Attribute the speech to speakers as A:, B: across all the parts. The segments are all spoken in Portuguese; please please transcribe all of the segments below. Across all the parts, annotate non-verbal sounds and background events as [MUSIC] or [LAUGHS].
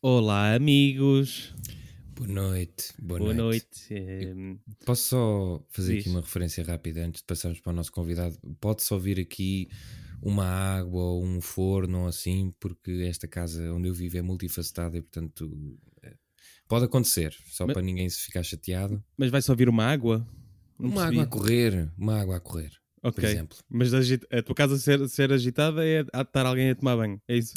A: Olá, amigos.
B: Boa noite. Boa,
A: Boa
B: noite.
A: noite. Ehm,
B: Posso só fazer
A: Diz.
B: aqui uma referência rápida antes de passarmos para o nosso convidado? Pode-se ouvir aqui uma água ou um forno ou assim, porque esta casa onde eu vivo é multifacetada e, portanto, eh, pode acontecer, só
A: Mas-
B: para ninguém se ficar chateado.
A: mas vai só ouvir uma água? Não
B: uma
A: percebi.
B: água a correr, uma água a correr, por
A: Ok.
B: exemplo.
A: Mas a tua casa ser, ser agitada é de estar alguém a tomar banho. É isso?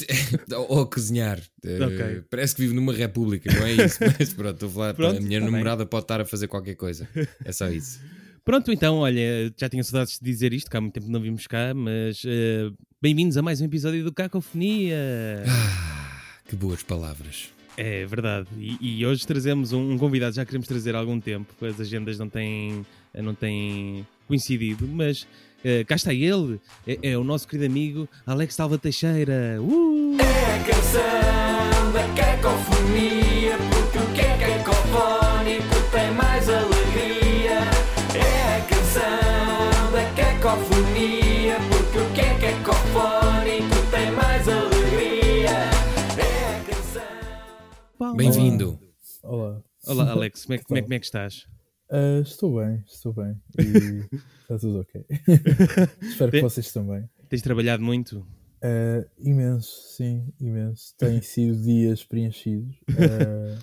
B: Ou, [LAUGHS] ou a cozinhar. Eh,
A: Ok.
B: Parece que vive numa república, não é isso? [LAUGHS] Mas pronto, estou a falar.
A: Pronto,
B: a minha
A: tá bem.
B: namorada pode estar a fazer qualquer coisa. É só isso. [LAUGHS]
A: Pronto, então, olha, já tinha saudades de dizer isto, que há muito tempo não vimos cá, mas eh, bem-vindos a mais um episódio do Cacofonia.
B: Ah, que boas palavras.
A: É verdade. E, e hoje trazemos um, um convidado, já queremos trazer há algum tempo, as agendas não têm, não têm coincidido, mas eh, cá está ele, é, é o nosso querido amigo Alex Salva Teixeira. Uh!
C: É a canção da cacofonia, porque o que é cacofónico tem mais alegria. É a canção da cacofonia, porque o que é cacofónico tem mais alegria. É a canção.
B: Bem-vindo.
D: Olá.
A: Olá, Alex, como é, que- como é, como é que estás?
D: Ah, estou bem, estou bem. E [LAUGHS] está tudo ok. [LAUGHS] Espero que vocês também.
A: Tens trabalhado muito?
D: Ah, imenso, sim, imenso. Têm [LAUGHS] sido dias preenchidos. Ah,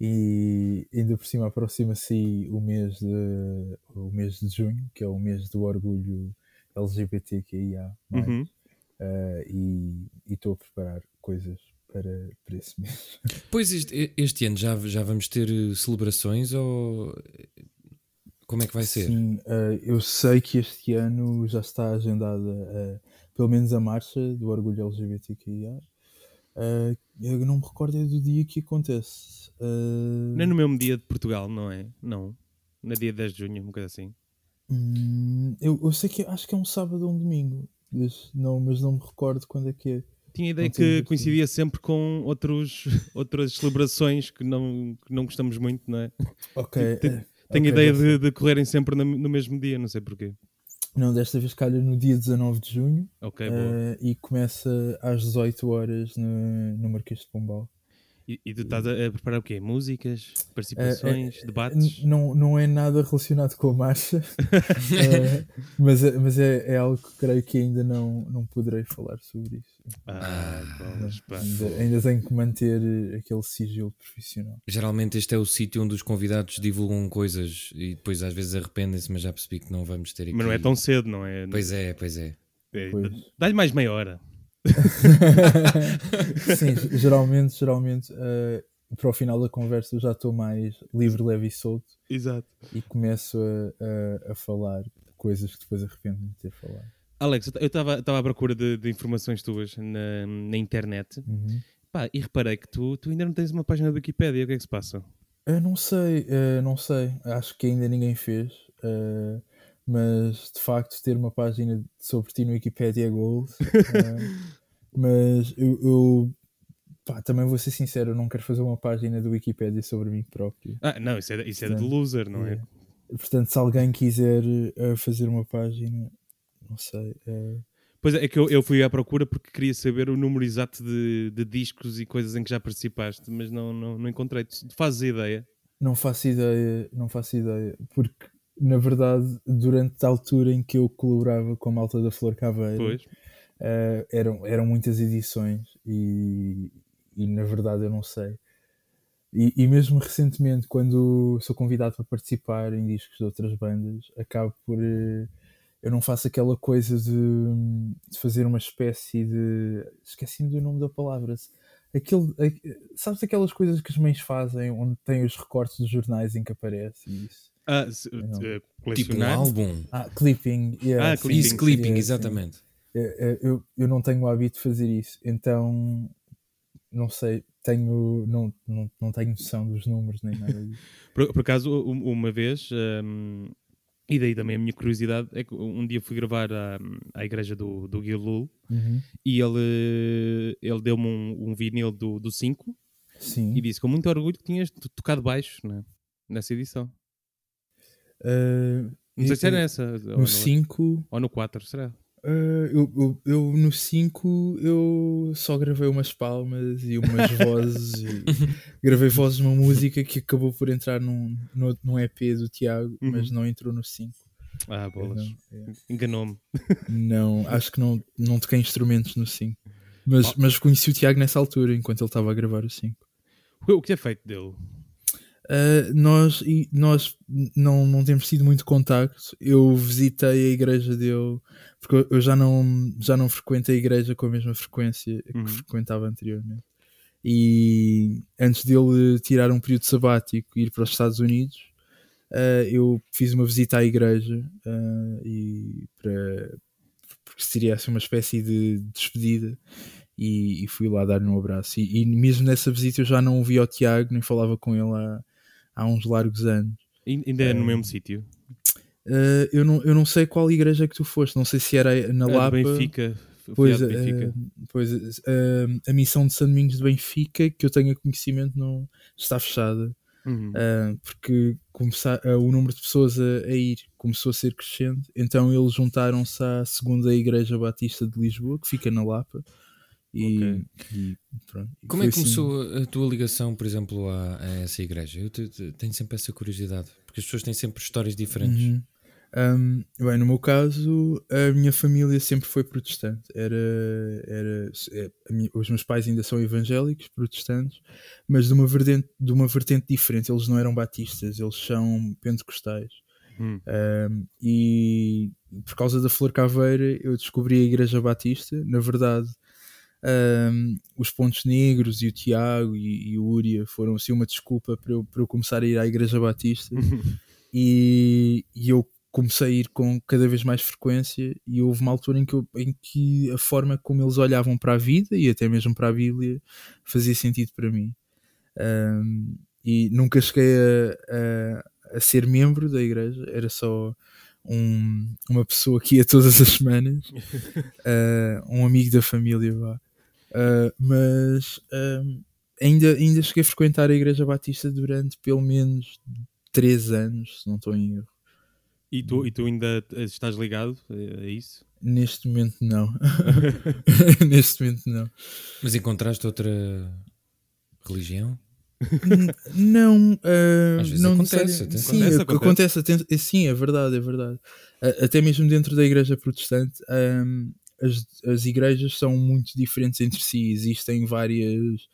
D: e ainda por cima aproxima-se o mês de o mês de junho, que é o mês do orgulho LGBTQIA.
A: Uhum.
D: E e estou a preparar coisas para, para esse mês. [LAUGHS]
B: Pois este, este ano já, já vamos ter eh, celebrações ou como é que vai ser?
D: Sim, eh, eu sei que este ano já está agendada eh, pelo menos a marcha do orgulho LGBTQIA. Eh, eu não me recordo é do dia que acontece. Eh,
A: Não é no mesmo dia de Portugal, não é? Não. No dia 10 de junho, uma coisa assim.
D: hum, eu, eu sei que acho que é um sábado ou um domingo, mas não, mas não me recordo quando é que é.
A: Tinha a ideia
D: Não
A: que coincidia sempre com outros, [LAUGHS] outras celebrações que não, que não gostamos muito, não é?
D: Ok. Eh,
A: Tenho a
D: ok,
A: ideia de, de correrem sempre no, mesmo dia, não sei porquê.
D: Não, desta vez calha no dia 19 de junho
A: Ok,
D: eh, e começa às 18 horas no, no Marquês de Pombal.
A: E, e tu estás a, a preparar o quê? Músicas? Participações?
D: Eh, eh,
A: debates?
D: N- Não, não é nada relacionado com a marcha, [LAUGHS] eh, mas, é, mas é, é algo que creio que ainda não, não poderei falar sobre isso.
A: Ah, pá.
D: Ainda, ainda tenho que manter aquele sigilo profissional.
B: Geralmente este é o sítio onde os convidados divulgam coisas e depois às vezes arrependem-se, mas já percebi que não vamos ter aqui.
A: Mas não é tão cedo, não é?
B: Pois é, pois é.
A: É. Dá-lhe mais meia hora. [LAUGHS]
D: Sim, geralmente, geralmente eh, para o final da conversa eu já estou mais livre, leve e solto
A: Exato.
D: e começo a, a, a falar coisas que depois arrependo-me de ter falado.
A: Alex, eu estava à procura de, de informações tuas na, na internet
D: Uhum.
A: Pá, e reparei que tu, tu ainda não tens uma página do Wikipedia. O que é que se passa?
D: Eu não sei, eh, não sei. Acho que ainda ninguém fez. eh, mas de facto ter uma página sobre ti no Wikipedia é gold. [LAUGHS] eh, mas eu, eu, pá, também vou ser sincero, eu não quero fazer uma página do Wikipedia sobre mim próprio.
A: Ah, não, isso é, isso é de loser, não é?
D: Eh, Portanto, se alguém quiser eh, fazer uma página, não sei. eh,
A: Pois é, é que eu, eu fui à procura porque queria saber o número exato de, de discos e coisas em que já participaste, mas não, não, não encontrei. Tu fazes ideia?
D: Não faço ideia, não faço ideia, porque na verdade, durante a altura em que eu colaborava com a malta da Flor Caveira,
A: Pois.
D: Eh, eram, eram muitas edições e, e na verdade eu não sei. E, e mesmo recentemente, quando sou convidado para participar em discos de outras bandas, acabo por. eh, eu não faço aquela coisa de, de fazer uma espécie de. Esqueci-me do nome da palavra. Aquele, a- sabes aquelas coisas que as mães fazem onde tem os recortes dos jornais em que aparece isso?
A: Ah, eh,
B: Tipo um álbum.
D: Ah, clipping. yeah,
A: Ah,
D: sim,
A: clipping,
B: Isso,
A: sim,
B: clipping,
D: yeah, sim.
B: exatamente.
D: É, eu, eu não tenho o hábito de fazer isso, então não sei, tenho, não, não, não tenho noção dos números nem nada disso. [LAUGHS]
A: Por, por acaso, uma vez, hum, e daí também a minha curiosidade, é que um dia fui gravar à, à igreja do, do Gil Lul
D: Uhum.
A: e ele, ele deu-me um, um vinil do 5
D: Sim.
A: e disse com muito orgulho que tinhas to- tocado baixo né, nessa edição.
D: Uh,
A: Não sei se era nessa. ou
D: No
A: no-
D: 5,
A: Ou no 4, será?
D: Ah, eu, eu, eu no 5 eu só gravei umas palmas e umas [LAUGHS] vozes. e gravei vozes numa música que acabou por entrar num, num, num EP do Tiago, mas
A: Uhum.
D: não entrou no 5.
A: Ah, bolas.
D: Não, é.
A: Enganou-me.
D: Não, acho que não, não toquei instrumentos no 5. Mas, mas conheci o Tiago nessa altura, enquanto ele estava a gravar o 5.
A: O que é feito dele?
D: Uh, nós nós não, não temos tido muito contacto. Eu visitei a igreja dele porque eu- já não, já não frequento a igreja com a mesma frequência que
A: Uhum.
D: frequentava anteriormente. E antes dele tirar um período sabático e ir para os Estados Unidos, uh, eu fiz uma visita à igreja uh, e para porque seria assim uma espécie de despedida e, e fui lá dar-lhe um abraço. E, e mesmo nessa visita eu já não ouvi ao Tiago, nem falava com ele há, há uns largos anos.
A: Ain- Ainda é no mesmo sítio?
D: Uh, eu, não, eu não sei qual igreja que tu foste, não sei se era na Lapa.
A: Benfica. Fui
D: Pois,
A: Benfica.
D: uh, pois uh, a missão de São Domingos de Benfica, que eu tenha conhecimento, não está fechada.
A: Uhum.
D: Uh, porque começar, o número de pessoas a, a ir começou a ser crescente, então eles juntaram-se à segunda Igreja Batista de Lisboa, que fica na Lapa. E,
A: Ok.
D: e pronto. E
B: Como é que
D: assim-
B: começou a tua ligação, por exemplo, a, a essa igreja? Eu te- te- tenho sempre essa curiosidade, porque as pessoas têm sempre histórias diferentes.
D: Uhum. Um, bem, no meu caso, a minha família sempre foi protestante. Era, era, é, minha- os meus pais ainda são evangélicos, protestantes, mas de uma, vertente, de uma vertente diferente. Eles não eram batistas, eles são pentecostais.
A: Hum.
D: Um, e por causa da Flor Caveira, eu descobri a Igreja Batista. Na verdade, um, os Pontos Negros e o Tiago e, e o Úria foram assim uma desculpa para eu, para eu começar a ir à Igreja Batista [LAUGHS] e, e eu comecei a ir com cada vez mais frequência e houve uma altura em que, eu- em que a forma como eles olhavam para a vida e até mesmo para a Bíblia fazia sentido para mim Um, e nunca cheguei a, a- a ser membro da igreja era só um- uma pessoa que ia todas as semanas uh, [LAUGHS] um amigo da família vá. Uh, mas um, ainda, ainda cheguei a frequentar a igreja batista durante pelo menos três anos, se não estou em erro
A: E tu, e tu ainda estás ligado a isso?
D: Neste momento não. [LAUGHS] [LAUGHS] Neste momento não.
B: Mas encontraste outra religião?
D: N- não, ah,
B: Às vezes
D: não
B: acontece.
D: Sim,
A: Acontece,
D: ac- acontece. é, sim, é verdade, é verdade. Ah, Até mesmo dentro da igreja protestante, as, as igrejas são muito diferentes entre si. Existem várias.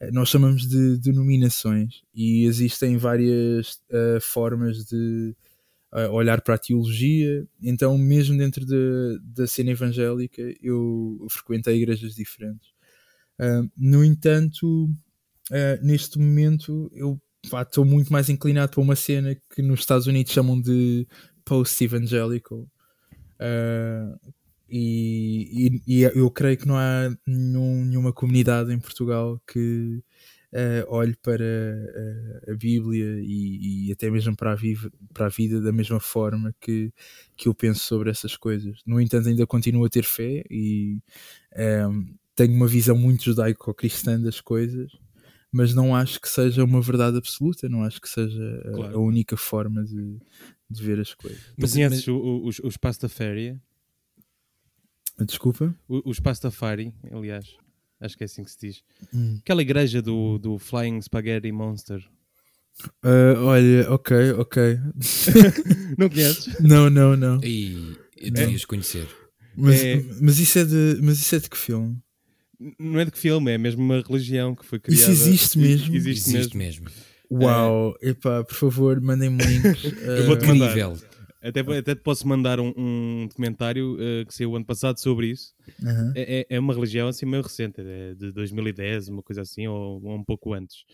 D: eh, Nós chamamos de denominações e existem várias ah, formas de ah, olhar para a teologia. Então, mesmo dentro de- da cena evangélica, eu frequentei igrejas diferentes. Ah, no entanto, ah, neste momento, eu estou muito mais inclinado para uma cena que nos Estados Unidos chamam de post-evangelical. Ah, e, e- e eu creio que não há nenhum- nenhuma comunidade em Portugal que ah, olhe para ah, a Bíblia e, e até mesmo para a, viva- para a vida da mesma forma que, que eu penso sobre essas coisas. No entanto, ainda continuo a ter fé e ah, tenho uma visão muito judaico-cristã das coisas, mas não acho que seja uma verdade absoluta, não acho que seja a-
A: Claro.
D: a única forma de, de ver as coisas.
B: Mas-
A: conheces o- o- os, os Pastafari?
D: Desculpa?
A: O- Os Pastafari, aliás. Acho que é assim que se diz.
D: Hum.
A: Aquela igreja do, do Flying Spaghetti Monster.
D: Ah, olha, ok, ok. [LAUGHS]
A: Não conheces? [LAUGHS]
D: não, não, não.
B: E devias conhecer.
D: Mas,
A: É-
D: mas, isso é de, mas isso é de que filme?
A: Não é de que filme, é mesmo uma religião que foi criada.
D: Isso existe mesmo?
A: Existe,
B: Existe
A: mesmo.
B: mesmo.
D: Uau, epá, por favor, mandem-me links. [LAUGHS]
A: Eu vou-te
D: Ah,
A: mandar.
B: Incrível.
A: Até, até te posso mandar um, um documentário eh, que saiu ano passado sobre isso.
D: aham.
A: É, é- uma religião assim meio recente, é de 2010, uma coisa assim, ou, ou um pouco antes.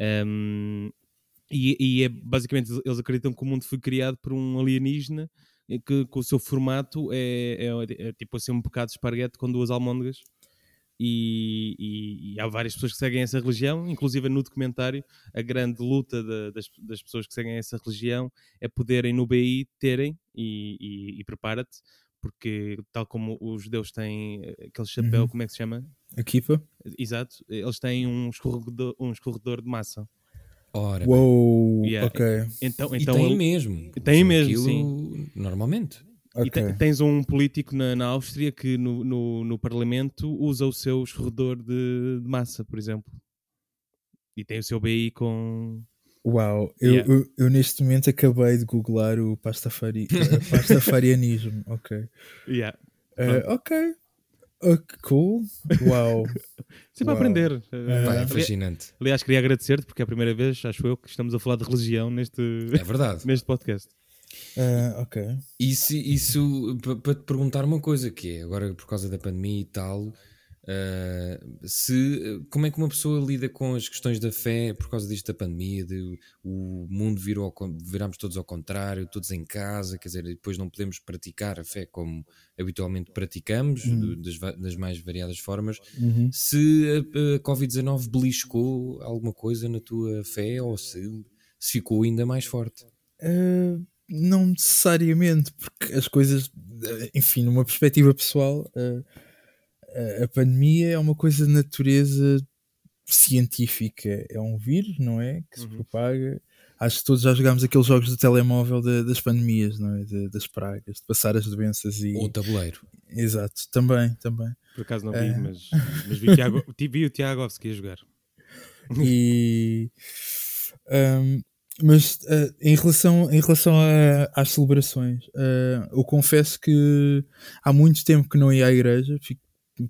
A: Ahm, e, e é basicamente eles acreditam que o mundo foi criado por um alienígena que, que o seu formato é, é- é tipo assim um bocado de esparguete com duas almôndegas. E, e- e há várias pessoas que seguem essa religião, inclusive no documentário, a grande luta da- das, das pessoas que seguem essa religião é poderem no BI terem, e, e- e prepara-te, porque tal como os judeus têm eh, aquele chapéu,
D: Uhum.
A: como é que se chama?
D: A Kipa?
A: Exato, eles têm um escorredor, um escorredor de massa.
B: Ora,
D: Uou,
A: Yeah.
D: ok.
A: Então,
B: e
A: então
B: tem
A: ele-
B: mesmo.
A: Tem
B: São
A: mesmo,
B: aquilo Normalmente.
A: E te-
D: Ok.
A: tens um político na, na Áustria que no, no, no Parlamento usa o seu escorredor de, de massa, por exemplo. E tem o seu BI com.
D: Uau, eu,
A: Yeah.
D: eu, eu neste momento acabei de googlar o pastafari, [LAUGHS] eh, pastafarianismo. Ok.
A: Yeah.
D: Eh, ok. Ok, cool. Uau. [LAUGHS]
A: Sempre a
D: Uau.
A: aprender.
D: Ah.
B: Pá, é fascinante.
A: Aliás, queria agradecer-te porque é a primeira vez, acho eu, que estamos a falar de religião neste,
B: É verdade. [LAUGHS]
A: neste podcast.
D: Eh, ok.
B: Isso, isso para te perguntar uma coisa que é, agora por causa da pandemia e tal, ah, se, como é que uma pessoa lida com as questões da fé por causa disto da pandemia, de o mundo virou ao virámos todos ao contrário, todos em casa, quer dizer, depois não podemos praticar a fé como habitualmente praticamos, do- das, das mais variadas formas.
D: Uhum.
B: Se a, a Covid-19 beliscou alguma coisa na tua fé ou se, se ficou ainda mais forte.
D: Eh, não necessariamente, porque as coisas, eh, enfim, numa perspectiva pessoal, eh, a- a pandemia é uma coisa de natureza científica. É um vírus, não é? Que se
A: Uhum.
D: propaga. Acho que todos já jogámos aqueles jogos do telemóvel da- das pandemias, não é? De- das pragas, de passar as doenças e.
B: Ou tabuleiro.
D: Exato, também, também.
A: Por acaso não vi,
D: É.
A: mas, mas vi, o Tiago, [LAUGHS] vi o Tiagovski a jogar.
D: E [LAUGHS] um, mas uh, em relação, em relação a- às celebrações, uh, eu confesso que há muito tempo que não ia à igreja, fico-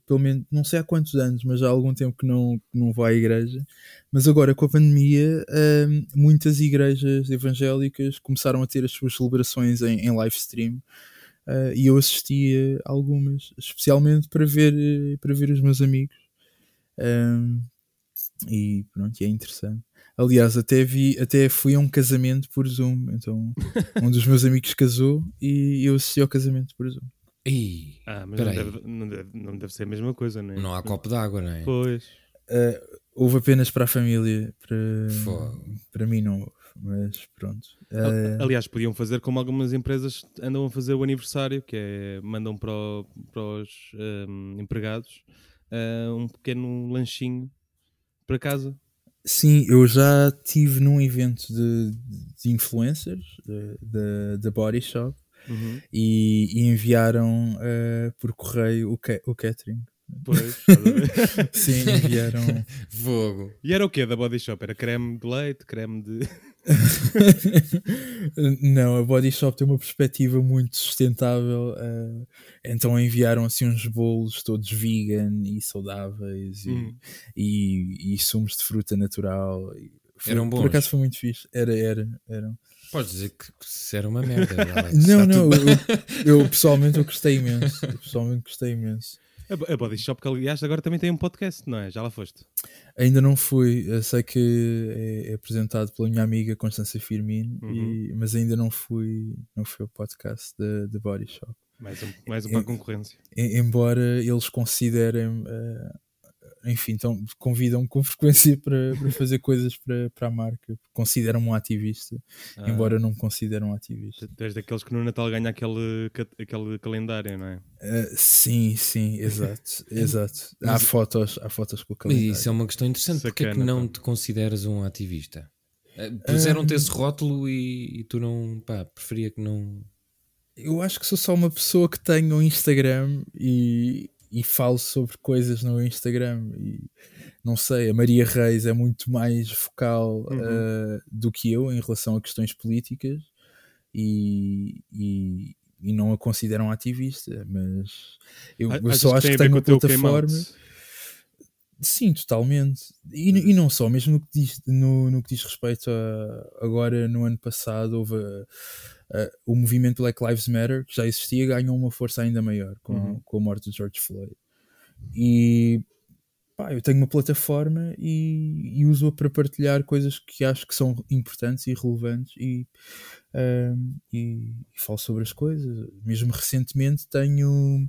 D: pelo menos não sei há quantos anos, mas há algum tempo que não, que não vou à igreja. Mas agora com a pandemia, um, muitas igrejas evangélicas começaram a ter as suas celebrações em, em live stream. uh, e eu assistia algumas, especialmente para ver, para ver os meus amigos. E pronto, é interessante. Aliás, até, vi, até fui a um casamento por Zoom. Então, [LAUGHS] um dos meus amigos casou e eu assisti ao casamento por Zoom.
B: Ei,
A: Ah, mas não deve, não, deve, não deve ser a mesma coisa, não é?
B: não há copo d'água, não é?
A: Pois.
D: Uh, houve apenas para a família, para,
B: Fogo.
D: para mim não houve, mas pronto. Uh,
A: Aliás, podiam fazer como algumas empresas andam a fazer o aniversário, que é mandam para, o- para os hum, empregados ah, um pequeno lanchinho para casa.
D: Sim, eu já estive num evento de, de influencers da, da Body Shop
A: Uhum.
D: e, e enviaram uh, por correio o, ca o catering.
A: Pois? [LAUGHS]
D: Sim, enviaram. [LAUGHS]
B: Fogo.
A: e era o quê da Body Shop? Era creme de leite, creme de. [LAUGHS] [LAUGHS]
D: Não, a Body Shop tem uma perspectiva muito sustentável, eh, então enviaram assim uns bolos todos vegan e saudáveis e,
A: Hum.
D: e, e sumos de fruta natural. E foi-
B: Eram
D: Por
B: bons?
D: acaso foi muito fixe. Era, era, eram.
B: Podes dizer que isso era uma merda. [LAUGHS] Alex.
D: Não, não, eu, eu pessoalmente eu gostei imenso. Eu pessoalmente gostei imenso.
A: A Bo- A Body Shop, que aliás agora também tem um podcast, não é? Já lá foste.
D: Ainda não fui, eu sei que é, é apresentado pela minha amiga Constância Firmino,
A: Uhum.
D: e- mas ainda não fui, não fui ao podcast da Body Shop.
A: Mais um, mais um para a concorrência.
D: Embora eles considerem, eh, enfim, então convidam-me com [LAUGHS] frequência para, para fazer coisas para, para a marca, consideram-me um ativista,
A: Ah,
D: embora não me consideram um ativista.
A: Tu és daqueles que no Natal ganha aquele, aquele calendário, não é?
D: Eh, sim, sim, exato, [LAUGHS] exato. Há
B: Mas-
D: fotos, há fotos com o
B: Mas
D: calendário.
B: isso é uma questão interessante. Porquê é que
A: Sacana,
B: não
A: pá.
B: te consideras um ativista? Eh, Puseram-te esse rótulo e, e tu não. Pá, preferia que não.
D: Eu acho que sou só uma pessoa que tem um Instagram e, e falo sobre coisas no Instagram e não sei, a Maria Reis é muito mais focal
A: Uhum.
D: eh, do que eu em relação a questões políticas e, e, e não a consideram ativista, mas eu, só acho
A: tem
D: que
A: ver
D: tenho uma plataforma. Sim, totalmente. E, e não só, mesmo no que diz, no, no que diz respeito a agora no ano passado houve a- a- o movimento Black Lives Matter, que já existia, ganhou uma força ainda maior com,
A: Uhum.
D: com a morte de George Floyd. E pá, eu tenho uma plataforma e, e uso-a para partilhar coisas que acho que são importantes e relevantes e, ahm, e, e falo sobre as coisas. Mesmo recentemente tenho,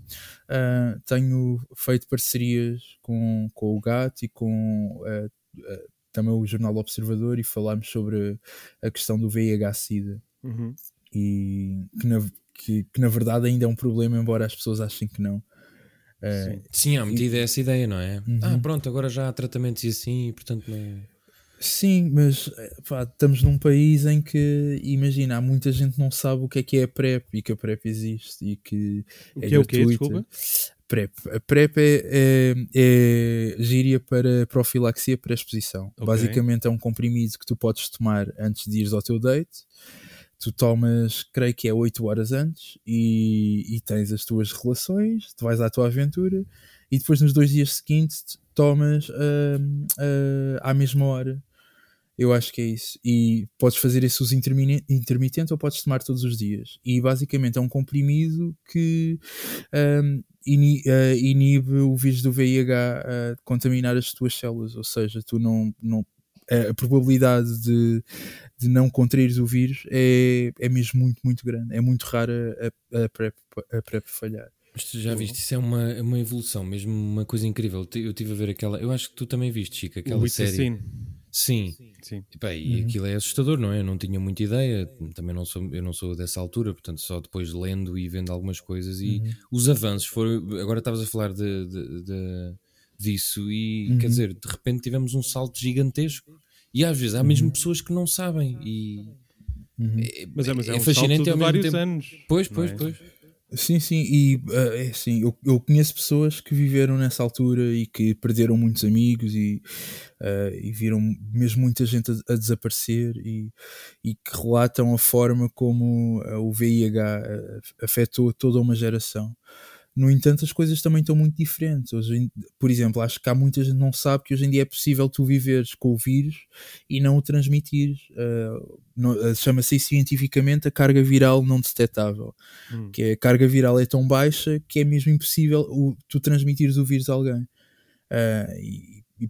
D: ah, tenho feito parcerias com, com o GAT e com ah, ah, também o Jornal Observador e falámos sobre a questão do VIH-Sida
A: Uhum.
D: e que na, que, que na verdade ainda é um problema, embora as pessoas achem que não. Ah,
A: Sim.
B: Sim, há metida essa ideia, não é?
D: Uhum.
B: Ah, pronto, agora já há tratamentos e assim, e portanto não.
D: Sim, mas eh, pá, estamos num país em que, imagina, há muita gente que não sabe o que é que é a PrEP e que a PrEP existe e que
A: O que é o quê? Desculpa.
D: PrEP. A PrEP é, é, é gíria para profilaxia pré-exposição.
A: Ok.
D: Basicamente é um comprimido que tu podes tomar antes de ires ao teu date. Tu tomas, creio que é 8 horas antes e, e tens as tuas relações, tu vais à tua aventura e depois nos dois dias seguintes tomas hum, ah, à mesma hora. Eu acho que é isso. E podes fazer esse uso intermitente ou podes tomar todos os dias. E basicamente é um comprimido que ini- ah, inibe o vírus do VIH a contaminar as tuas células. Ou seja, tu não. não a probabilidade de, de não contraires o vírus é, é mesmo muito, muito grande. É muito rara a, a, PrEP, a PrEP falhar.
B: Mas tu já viste, isso é uma, é uma evolução, mesmo uma coisa incrível. Eu estive a ver aquela. Eu acho que tu também viste, Chico, aquela
A: O
B: série.
A: Assassin.
B: Sim.
A: Sim.
B: E, pá, e aquilo é assustador, não é? Eu não tinha muita ideia, também não sou, eu não sou dessa altura, portanto, só depois lendo e vendo algumas coisas e os avanços foram. Agora estavas a falar de, de- de- disso e quer dizer, de repente tivemos um salto gigantesco. E às vezes há mesmo pessoas que não sabem e é,
A: Mas é, mas é, um
B: fascinante
A: salto
B: ao
A: vários
B: tempo.
A: anos.
B: Pois, pois,
A: é?
B: pois.
D: Sim, sim, e é assim, eu, eu conheço pessoas que viveram nessa altura e que perderam muitos amigos e, ah, e viram mesmo muita gente a, a desaparecer e, e que relatam a forma como ah, o VIH afetou toda uma geração. No entanto, as coisas também estão muito diferentes. Hoje, por exemplo, acho que há muita gente que não sabe que hoje em dia é possível tu viveres com o vírus e não o transmitires. Ah, Chama-se cientificamente a carga viral não detectável
A: Hum.
D: que é a carga viral é tão baixa que é mesmo impossível o, tu transmitires o vírus a alguém. Ah, e, e-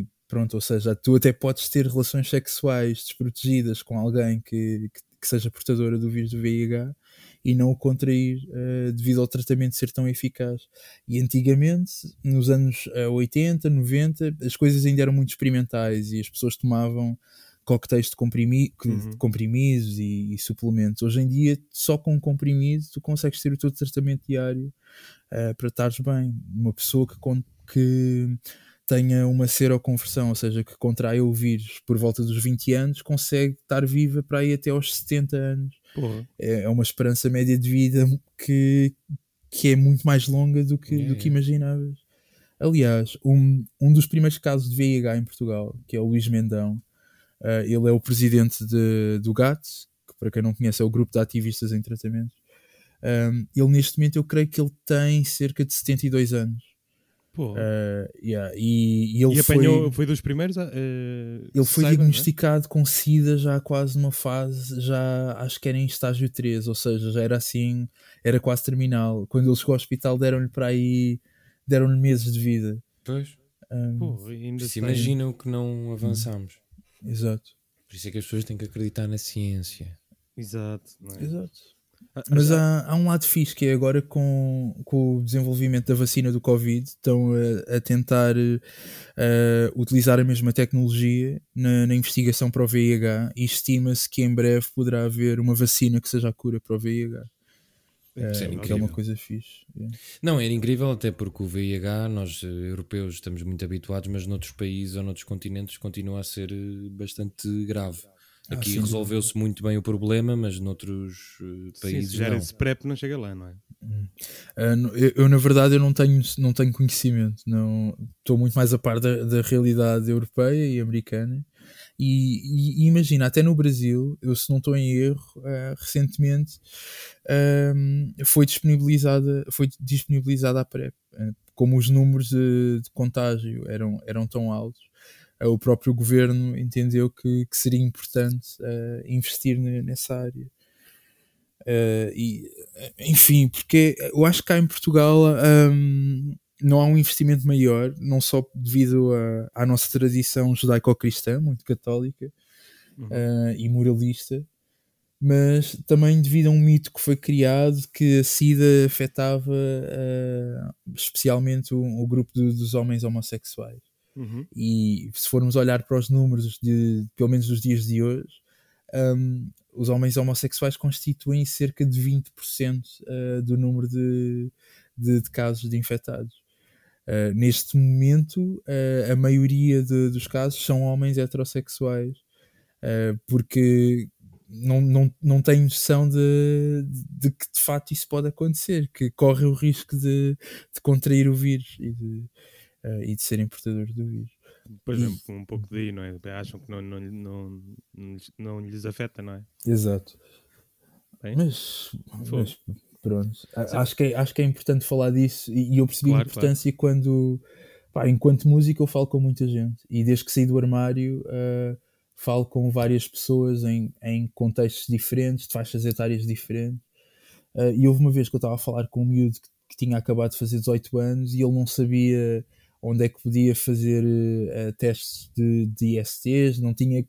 D: e pronto, ou seja, tu até podes ter relações sexuais desprotegidas com alguém que, que, que seja portadora do vírus do VIH e não o contrair ah, devido ao tratamento ser tão eficaz. E antigamente, nos anos ah, 80, 90, as coisas ainda eram muito experimentais e as pessoas tomavam coquetéis de, comprimi
A: Uhum.
D: comprimidos e, e suplementos. Hoje em dia, só com um comprimido, tu consegues ter o teu tratamento diário eh, para estares bem. Uma pessoa que, que tenha uma seroconversão, ou seja, que contraia o vírus por volta dos 20 anos, consegue estar viva para aí até aos 70 anos.
A: Porra.
D: É, é uma esperança média de vida que, que é muito mais longa do que,
B: É,
D: do que
B: é.
D: imaginavas. Aliás, um, um dos primeiros casos de VIH em Portugal, que é o Luís Mendão, Uh, ele é o presidente de- do GATS, que para quem não conhece é o grupo de ativistas em tratamento. Um, ele neste momento eu creio que ele tem cerca de 72 anos. Uh, yeah, e, e ele
A: e
D: foi,
A: apanhou, foi dos primeiros? a- eh,
D: ele foi
A: saiba, é?
D: diagnosticado com SIDA já quase numa fase, já acho que era em estágio 3, ou seja, já era assim, era quase terminal. Quando ele chegou ao hospital deram-lhe para aí, deram-lhe meses de vida.
B: Pois.
D: Um,
A: Porra, ainda
B: Se
A: tem-
B: imaginam que não avançamos.
D: Exato,
B: Por isso é que as pessoas têm que acreditar na ciência.
A: Exato. não é?
D: exato.
A: Ah,
D: Mas há, há um lado fixe que é agora com, com o desenvolvimento da vacina do Covid, estão a, a tentar eh, utilizar a mesma tecnologia na, na investigação para o VIH e estima-se que em breve poderá haver uma vacina que seja a cura para o VIH. Eh,
B: Isso é
D: o que é uma coisa fixe. yeah.
B: Não, era incrível, até porque o VIH, nós eh, europeus estamos muito habituados, mas noutros países ou noutros continentes continua a ser eh, bastante grave. Aqui
D: sim.
B: resolveu-se muito bem o problema, mas noutros eh,
A: sim,
B: países
A: se esse PrEP não chega lá, não é?
D: Ah, no- eu, eu, na verdade eu não tenho, não tenho conhecimento, não estou muito mais a par da, da realidade europeia e americana. E, e- e imagina, até no Brasil, eu se não estou em erro, ah, recentemente ahm, foi disponibilizada, foi disponibilizada a PrEP. Ah, como os números de, de contágio eram, eram tão altos, ah, o próprio governo entendeu que, que seria importante ah, investir ne- nessa área. Ah, e, enfim, porque eu acho que cá em Portugal hum, não há um investimento maior, não só devido a- à nossa tradição judaico-cristã, muito católica
A: Uhum.
D: ah, e moralista, mas também devido a um mito que foi criado que a SIDA afetava especialmente o, o grupo do- dos homens homossexuais.
A: Uhum.
D: E se formos olhar para os números, de, pelo menos dos dias de hoje, hum, os homens homossexuais constituem cerca de 20% uh, do número de, de, de casos de infectados. Uh, neste momento, uh, a maioria de, dos casos são homens heterossexuais, uh, porque não, não, não têm noção de, de, que de facto isso pode acontecer, que corre o risco de, de contrair o vírus e de, e de serem portadores do vírus.
A: Por exemplo, um pouco daí, não é? Acham que não, não, não, não, não lhes afeta, não é?
D: Exato.
A: Bem,
D: Mas, mas pronto, A- acho que, é, acho que é importante falar disso e, eu percebi a
A: Claro,
D: importância quando, pá, enquanto músico, eu falo com muita gente e desde que saí do armário, ah, falo com várias pessoas em, em contextos diferentes, de faixas etárias diferentes. Ah, e houve uma vez que eu estava a falar com um miúdo que, que tinha acabado de fazer 18 anos e ele não sabia onde é que podia fazer eh, testes de, de ISTs, não tinha,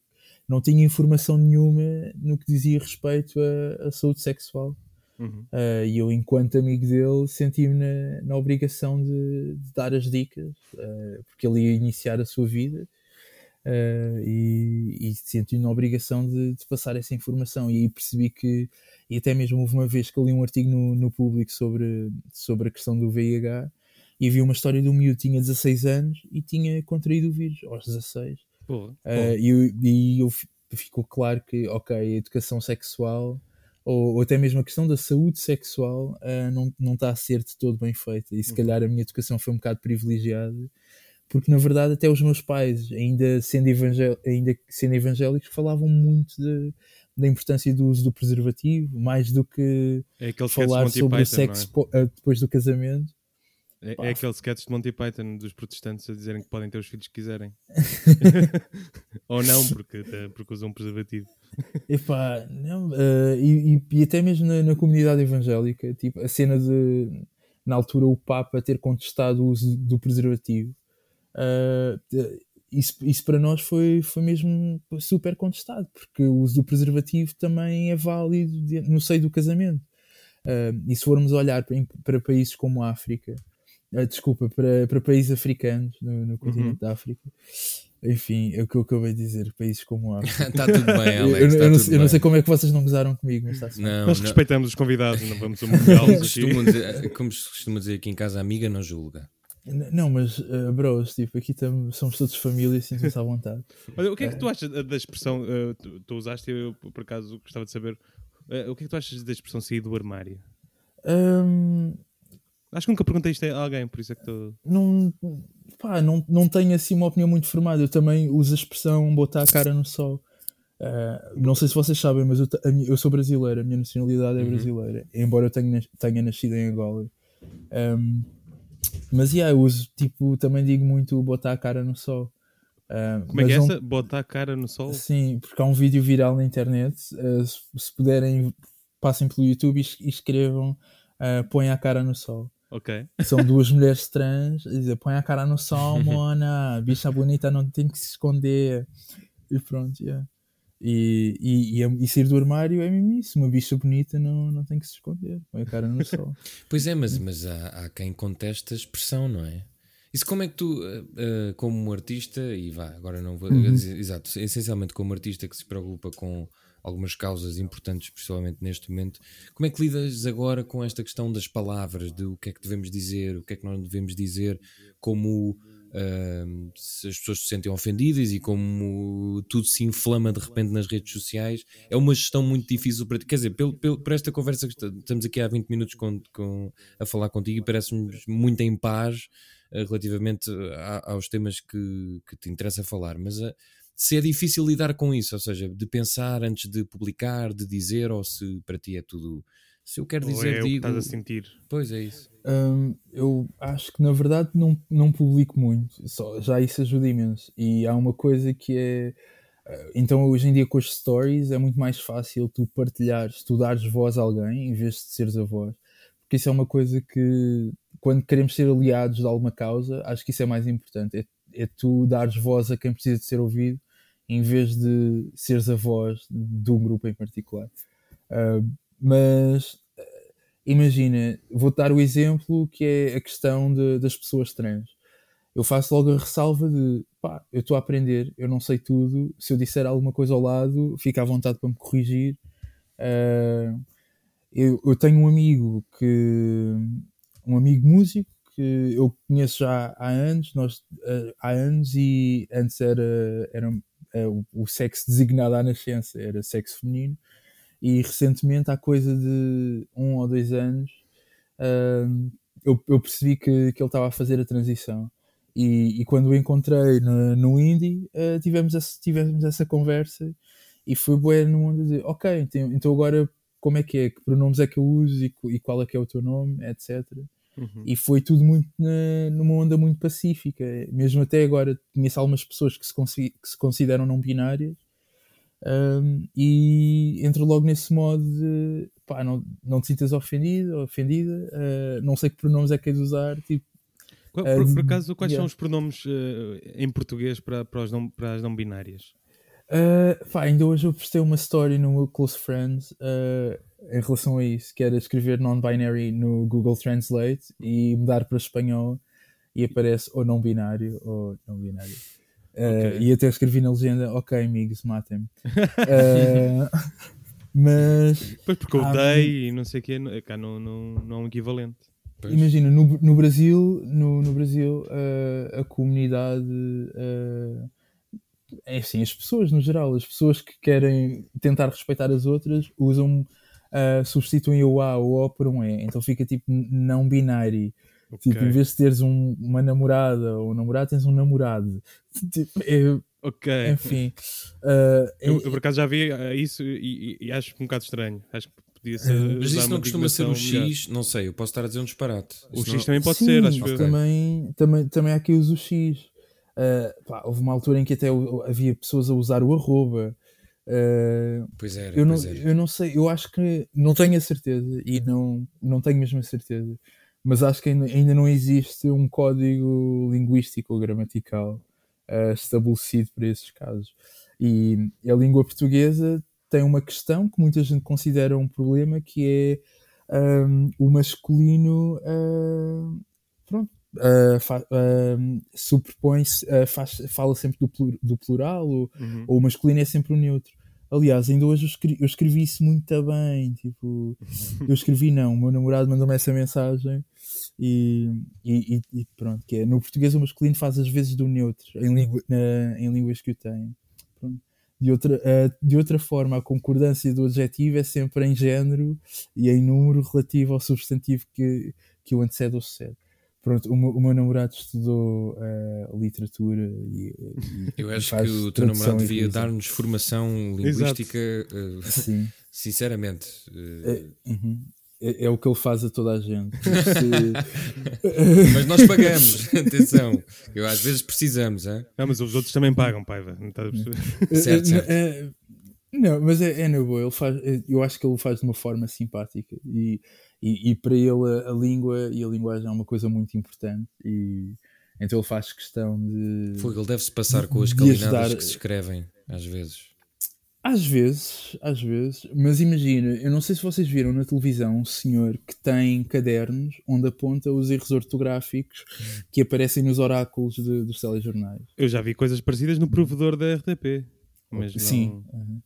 D: não tinha informação nenhuma no que dizia respeito à, à saúde sexual.
A: Uhum.
D: Uh, e eu, enquanto amigo dele, senti-me na, na obrigação de, de dar as dicas, uh, porque ele ia iniciar a sua vida uh, e, e senti-me na obrigação de, de, passar essa informação. E aí percebi que, e até mesmo houve uma vez que eu li um artigo no, no público sobre, sobre a questão do VIH e vi uma história de um miúdo que tinha 16 anos e tinha contraído o vírus aos 16.
A: Boa,
D: e, eu, e eu ficou claro que, ok, a educação sexual ou, ou, até mesmo a questão da saúde sexual uh, não, não está a ser de todo bem feita. E se calhar a minha educação foi um bocado privilegiada, porque na verdade até os meus pais, ainda sendo, evangé ainda sendo evangélicos, falavam muito de, da importância do uso do preservativo, mais do que
A: é
D: falar sobre o sexo
A: é?
D: depois do casamento.
A: É, é aquele sketch de Monty Python dos protestantes a dizerem que podem ter os filhos que quiserem. [LAUGHS] Ou não, porque, porque usam preservativo.
D: Epá, não, uh, e, e, até mesmo na, na, comunidade evangélica, tipo, a cena de, na altura, o Papa ter contestado o uso do preservativo, uh, isso, isso para nós foi, foi mesmo super contestado, porque o uso do preservativo também é válido no seio do casamento. Uh, e se formos olhar para, para países como a África, desculpa, para, para países africanos no, no continente uhum. da África, enfim, é o que eu acabei de dizer, países como a África.
B: Está tudo bem, [LAUGHS] Alex.
D: eu, eu,
B: tá
D: eu, não,
B: sei,
D: eu não sei como é que vocês não gozaram comigo, mas está assim.
B: não,
A: Nós
B: não.
A: respeitamos os convidados, não vamos humilhá-los [LAUGHS]
B: Como, se costuma dizer aqui em casa, a amiga não julga.
D: Não, mas uh, bros, tipo, aqui tam, somos todos família e sinto-se à vontade.
A: Olha, o que é que tu achas da expressão, uh, tu, tu, usaste, eu por acaso gostava de saber, uh, o que é que tu achas da expressão sair do armário?
D: Um,
A: Acho que nunca perguntei isto a alguém, por isso é que estou.
D: Não, pá, não, não tenho assim uma opinião muito formada. Eu também uso a expressão botar a cara no sol. Uh, não sei se vocês sabem, mas eu, eu, sou brasileiro, a minha nacionalidade é
B: Uhum.
D: brasileira, embora eu tenha, tenha nascido em Angola. Um, mas yeah, eu uso, tipo, também digo muito botar a cara no sol. Uh,
A: Como é que é
D: mas
A: essa? Botar a cara no sol?
D: Sim, porque há um vídeo viral na internet. uh, se, se puderem, passem pelo YouTube e, e escrevam uh, põe a cara no sol.
A: Ok.
D: São duas mulheres trans a dizer põe a cara no sol, [LAUGHS] mona, bicha bonita não tem que se esconder. E pronto, yeah. E, e, e, e sair do armário é mesmo isso. Uma bicha bonita não, não tem que se esconder. Põe a cara no sol. [LAUGHS]
B: Pois é, mas, mas há, há quem conteste a expressão, não é? Isso como é que tu, uh, como artista, e vá, agora não vou
D: Uhum.
B: dizer, exato, essencialmente como artista que se preocupa com algumas causas importantes, principalmente neste momento, como é que lidas agora com esta questão das palavras, de o que é que devemos dizer, o que é que não devemos dizer, como uh, se as pessoas se sentem ofendidas e como tudo se inflama de repente nas redes sociais, é uma gestão muito difícil para ti. Quer dizer, pelo, pelo, por esta conversa que estamos aqui há 20 minutos com, com- a falar contigo e parece-nos muito em paz eh, relativamente a- aos temas que, que te interessa falar, mas eh, se é difícil lidar com isso, ou seja, de pensar antes de publicar, de dizer, ou se para ti é tudo. Se eu quero
A: Ou
B: dizer,
A: é o que
B: digo.
A: estás a sentir?
B: Pois é isso.
D: Hum, eu acho que na verdade não, não publico muito, só, já isso ajuda imenso. E há uma coisa que é. eh, Então, hoje em dia, com as stories, é muito mais fácil tu partilhares, tu dares voz a alguém em vez de seres a voz, porque isso é uma coisa que, quando queremos ser aliados de alguma causa, acho que isso é mais importante. É, é tu dares voz a quem precisa de ser ouvido, em vez de seres a voz de um grupo em particular. Ah, mas imagina, vou-te dar o exemplo que é a questão de- das pessoas trans. Eu faço logo a ressalva de pá, eu estou a aprender, eu não sei tudo. Se eu disser alguma coisa ao lado, fica à vontade para me corrigir. Ah, eu, eu tenho um amigo que um amigo músico que eu conheço já há anos, nós, eh, há anos e antes era, era eh, o, o sexo designado à nascença, era sexo feminino, e recentemente, há coisa de um ou dois anos, ahm, eu, eu percebi que, que ele estava a fazer a transição. E, e quando o encontrei no, no Indie, eh, tivemos, essa, tivemos essa conversa e foi bué no mundo de ok, então, então agora como é que é, que pronomes é que eu uso e, e qual é que é o teu nome, etc.
A: Uhum.
D: E foi tudo muito na- numa onda muito pacífica. Mesmo até agora, conheço algumas pessoas que se, que se consideram não binárias um, e entro logo nesse modo de pá, não, não te sintas ofendido ou ofendida, uh, não sei que pronomes é que és usar. Tipo,
A: Qual- Por, por
D: Ah,
A: acaso, quais
D: yeah.
A: são os pronomes eh, em português para, para, não, para as não binárias?
D: uh, pá, ainda hoje eu postei uma story no meu Close Friends uh, em relação a isso, que era escrever non-binary no Google Translate e mudar para espanhol e aparece ou não binário ou não binário. Uh,
A: Ok.
D: E até escrevi na legenda, ok, amigos, matem-me. Uh, [LAUGHS] [LAUGHS] mas
A: Pois porque eu dei e não sei o quê, cá não, não, não é um equivalente.
B: Pois.
D: imagina, no, no Brasil, no, no Brasil uh, a comunidade uh, é assim, as pessoas no geral, as pessoas que querem tentar respeitar as outras usam uh, substituem o A ou o O por um E, então fica tipo não binário. Tipo,
A: Ok.
D: em vez de teres um- uma namorada ou um namorado, tens um namorado. [LAUGHS] Tipo, é-
A: Ok.
D: enfim. uh,
A: Eu,
D: é-
A: eu, por acaso já vi eh, isso e, e- e acho um bocado estranho. Acho que podia ser.
B: Mas isso não costuma ser o
A: designação melhor.
B: X, não sei, eu posso estar a dizer um disparate.
A: O
B: Isso
A: X
B: não-
A: também pode
D: Sim,
A: ser, acho eu.
D: também, também, também há aqui uso o X. Uh, pá, houve uma altura em que até havia pessoas a usar o arroba. Uh,
B: Pois era,
D: eu, não,
B: pois era.
D: eu não sei, eu acho que não tenho a certeza e não, não tenho mesmo a certeza, mas acho que ainda, ainda não existe um código linguístico ou gramatical uh, estabelecido para esses casos. E a língua portuguesa tem uma questão que muita gente considera um problema que é um, o masculino uh, pronto, uh, superpõe-se, uh, fala sempre do, plur- do plural ou,
A: Uhum.
D: ou o masculino é sempre o neutro. Aliás, ainda hoje eu escrevi, eu escrevi isso muito bem. Tipo, eu escrevi não, o meu namorado mandou-me essa mensagem e, e, e- pronto, que é no português o masculino faz às vezes do neutro em, língua, na- em línguas que o têm. Pronto. De outra, de outra forma, a concordância do adjetivo é sempre em género e em número relativo ao substantivo que, que o antecede ou sucede. Pronto, o meu, o meu namorado estudou eh, literatura e, e-
B: Eu
D: e
B: acho
D: faz
B: que o teu namorado devia dar-nos formação linguística, eh,
D: Sim. [LAUGHS]
B: sinceramente. eh,
D: É, uhum. É- é o que ele faz a toda a gente. [LAUGHS] Se-
B: Mas nós pagamos, [LAUGHS] atenção. Eu às vezes precisamos, hein?
A: Não, mas os outros também pagam, paiva. Não estás a perceber?
B: Certo,
D: Eh,
B: certo.
D: eh, Não, mas é, é na boa. Ele faz, eu acho que ele faz de uma forma simpática e, e, e para ele a, a língua e a linguagem é uma coisa muito importante. E, então ele faz questão de.
B: Foi, ele deve-se passar com as calinadas
D: ajudar-
B: que se escrevem, às vezes.
D: Às vezes, às vezes, mas imagina, eu não sei se vocês viram na televisão um senhor que tem cadernos onde aponta os erros ortográficos que aparecem nos oráculos de- dos telejornais.
A: Eu já vi coisas parecidas no provedor da RTP. Mas não...
D: Sim. uhum.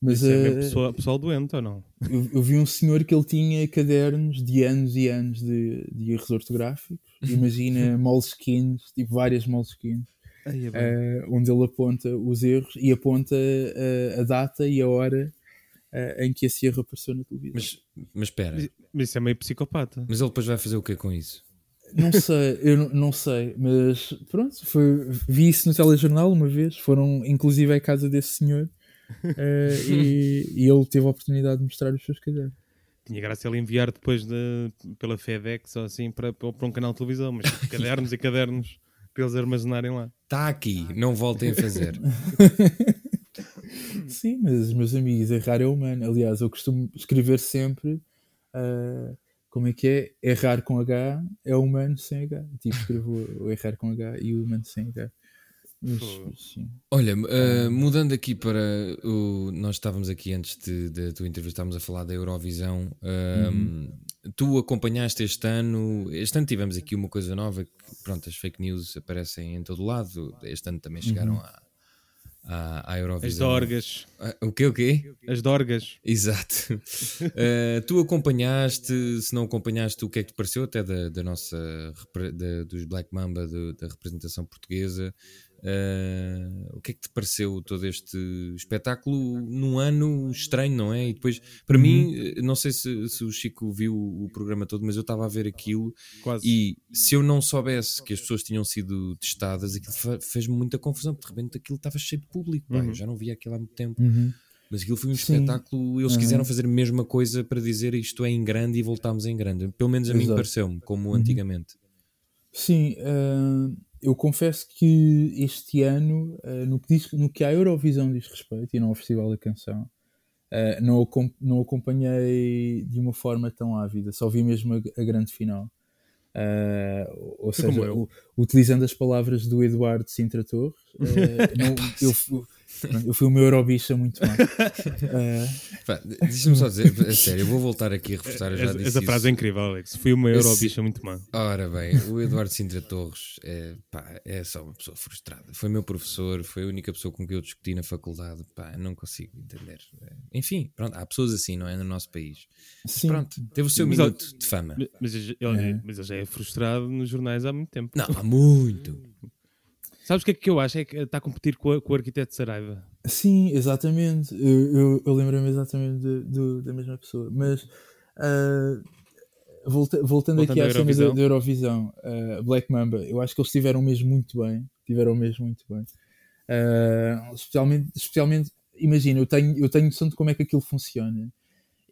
D: Mas
A: Isso é
D: eh,
A: pessoal, pessoal doente ou não?
D: eu, eu vi um senhor que ele tinha cadernos de anos e anos de, de erros ortográficos. [LAUGHS] Imagina moleskins, tipo várias moleskins,
A: é
D: eh, onde ele aponta os erros e aponta eh, a data e a hora eh, em que esse erro apareceu na televisão.
B: Mas, mas espera,
A: Mas isso é meio psicopata.
B: mas ele depois vai fazer o que com isso?
D: Não sei, eu não, não sei, mas pronto, foi, vi isso no telejornal uma vez, foram inclusive à casa desse senhor eh, e, e ele teve a oportunidade de mostrar os seus cadernos.
A: Tinha graça ele enviar depois de, pela FedEx ou assim para, para um canal de televisão, mas [LAUGHS] cadernos e cadernos para eles armazenarem lá.
B: Está aqui, não voltem a fazer. [LAUGHS]
D: Sim, mas meus amigos, errar é humano. Aliás, eu costumo escrever sempre ah, como é que é? Errar com H é humano sem H. Tipo, escrevo o errar com H e o humano sem H.
B: Olha, eh, mudando aqui para o. Nós estávamos aqui antes de, da tua entrevista, estávamos a falar da Eurovisão. Ehm, Tu acompanhaste este ano. Este ano tivemos aqui uma coisa nova que, pronto, as fake news aparecem em todo lado. Este ano também chegaram à, à, à
A: As
B: Eurovisão.
A: dorgas.
B: Ah, O quê, o quê?
A: As dorgas.
B: Exato. [LAUGHS] Eh, tu acompanhaste, se não acompanhaste, o que é que te pareceu até da, da nossa, da- dos Black Mamba, do- da representação portuguesa? Eh, o que é que te pareceu todo este espetáculo num ano estranho, não é? E depois, para mim, eh, não sei se, se o Chico viu o programa todo, mas eu estava a ver aquilo
A: Quase.
B: e se eu não soubesse que as pessoas tinham sido testadas, aquilo fez-me muita confusão, porque de repente aquilo estava cheio de público, pá,
A: Uhum.
B: eu já não via aquilo há muito tempo.
D: Uhum.
B: Mas aquilo foi um
D: Sim.
B: espetáculo. Eles
D: Uhum.
B: quiseram fazer a mesma coisa para dizer isto é em grande e voltámos em grande. Pelo menos a mim
D: Exato.
B: pareceu-me, como
D: Uhum.
B: antigamente.
D: Sim, ah, eu confesso que este ano, ah, no, que diz, no que à Eurovisão diz respeito e não ao Festival da Canção, ah, não, não acompanhei de uma forma tão ávida, só vi mesmo a, a grande final. Ah, ou seja, utilizando as palavras do Eduardo Sintra Torres, [LAUGHS] não- eu, eu fui uma Eurobicha muito má. Ah, [LAUGHS]
B: Pá, Deixa-me só dizer, a sério, eu vou voltar aqui a reforçar.
A: Essa,
B: disse
A: essa frase é incrível, Alex. Fui uma
B: Esse-
A: Eurobicha muito má.
B: Ora bem, o Eduardo Sintra Torres é, pá, é só uma pessoa frustrada. Foi meu professor, foi a única pessoa com quem eu discuti na faculdade. Pá, não consigo entender. Enfim, pronto, há pessoas assim, não é? No nosso país.
D: sim,
B: Pronto, teve o seu
A: Mas,
B: minuto de fama.
A: Mas ele,
D: É.
A: mas ele já é frustrado nos jornais há muito tempo.
B: Não, há muito. [LAUGHS]
A: Sabes o que é que eu acho? É que está a competir com, a- com o arquiteto Saraiva.
D: Sim, exatamente. Eu, eu, eu lembro-me exatamente de- do- da mesma pessoa. Mas ah, volta- voltando,
A: Voltando
D: aqui
A: à
D: cena da
A: Eurovisão.
D: da Eurovisão, ah, Black Mamba, eu acho que eles estiveram mesmo muito bem. Tiveram mesmo muito bem. Ah, especialmente, especialmente, imagina, eu tenho, eu tenho noção de como é que aquilo funciona.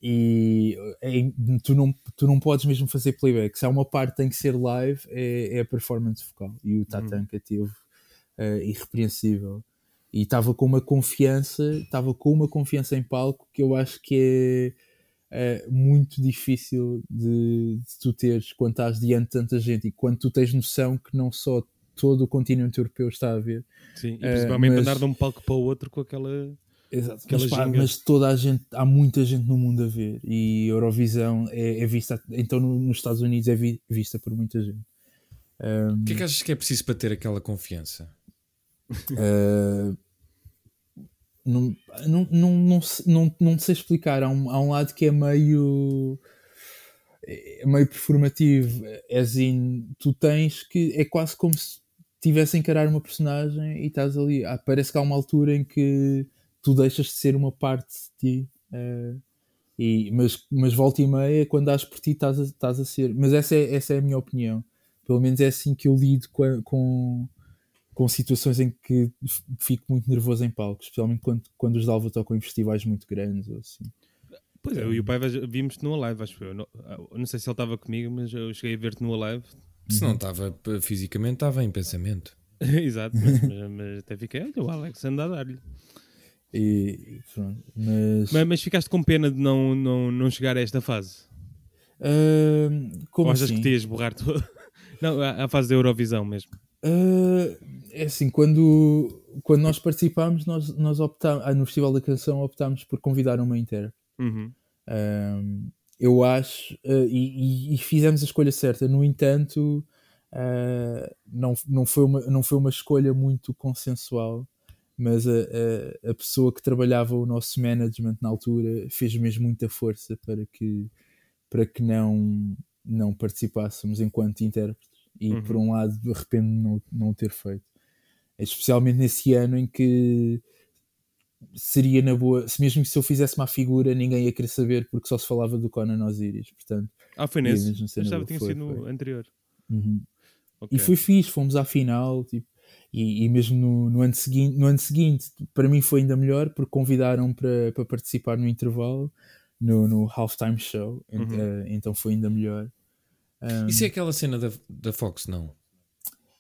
D: E é- tu, não, tu não podes mesmo fazer playback. Se há uma parte que tem que ser live, é, é a performance vocal. E o Tatanka teve ah, irrepreensível e estava com uma confiança, estava com uma confiança em palco que eu acho que é, é muito difícil de, de tu teres quando estás diante de tanta gente e quando tu tens noção que não só todo o continente europeu está a ver.
A: Sim, e
D: É,
A: principalmente
D: mas-
A: andar de um palco para o outro com aquela.
D: Exato.
A: Aquela
D: Mas, pá, mas toda a gente, há muita gente no mundo a ver e Eurovisão é, é vista, então no- nos Estados Unidos é vi- vista por muita gente. Um,
B: O que é que achas que é preciso para ter aquela confiança?
D: Uh, não, não, não, não, não, não sei explicar. Há um, há um lado que é meio. É meio performativo. É assim, tu tens que. É quase como se estivesse a encarar uma personagem e estás ali. Ah, parece que há uma altura em que tu deixas de ser uma parte de ti. uh, e, mas, mas volta e meia, quando dás por ti, estás a, estás a ser. Mas essa é, essa é a minha opinião. Pelo menos é assim que eu lido com, com, com situações em que fico muito nervoso em palco, especialmente quando, quando os Dalva tocam em festivais muito grandes ou assim.
A: Pois é, eu e o pai vimos-te no live, acho eu. Não, eu não sei se ele estava comigo, mas eu cheguei a ver-te no live.
B: Se não estava fisicamente, estava em pensamento. [LAUGHS]
A: Exato, mas, mas- mas até fiquei, olha, o Alex anda a dar-lhe.
D: E, pronto, mas,
A: Mas, mas ficaste com pena de não, não, não chegar a esta fase?
D: ah, como
A: Ou achas
D: assim?
A: que te ias borrar todo? [LAUGHS] Não, à, à fase da Eurovisão mesmo.
D: Ah, é assim, quando, quando nós participámos, nós, nós optámos, ah, no Festival da Canção optámos por convidar uma intérprete.
A: Uhum.
D: Um, eu acho, uh, e, e- fizemos a escolha certa. No entanto, uh, não, não, foi uma, não foi uma escolha muito consensual, mas a, a, a pessoa que trabalhava o nosso management na altura fez mesmo muita força para que, para que não, não participássemos enquanto intérpretes. E
A: Uhum.
D: por um lado, arrependo de não, não o ter feito. Especialmente nesse ano em que seria na boa, se mesmo se eu fizesse uma figura, ninguém ia querer saber porque só se falava do Conan Osiris, portanto.
A: Ah, foi nesse? Eu Achava que tinha sido no anterior.
D: Uhum.
A: Ok.
D: E foi fixe, fomos à final, tipo, e, e mesmo no, no ano seguinte, no ano seguinte, para mim foi ainda melhor porque convidaram para, para participar no intervalo, no, no halftime show,
A: Uhum.
D: eh, então foi ainda melhor. Um,
B: Isso é aquela cena da, da Fox, não?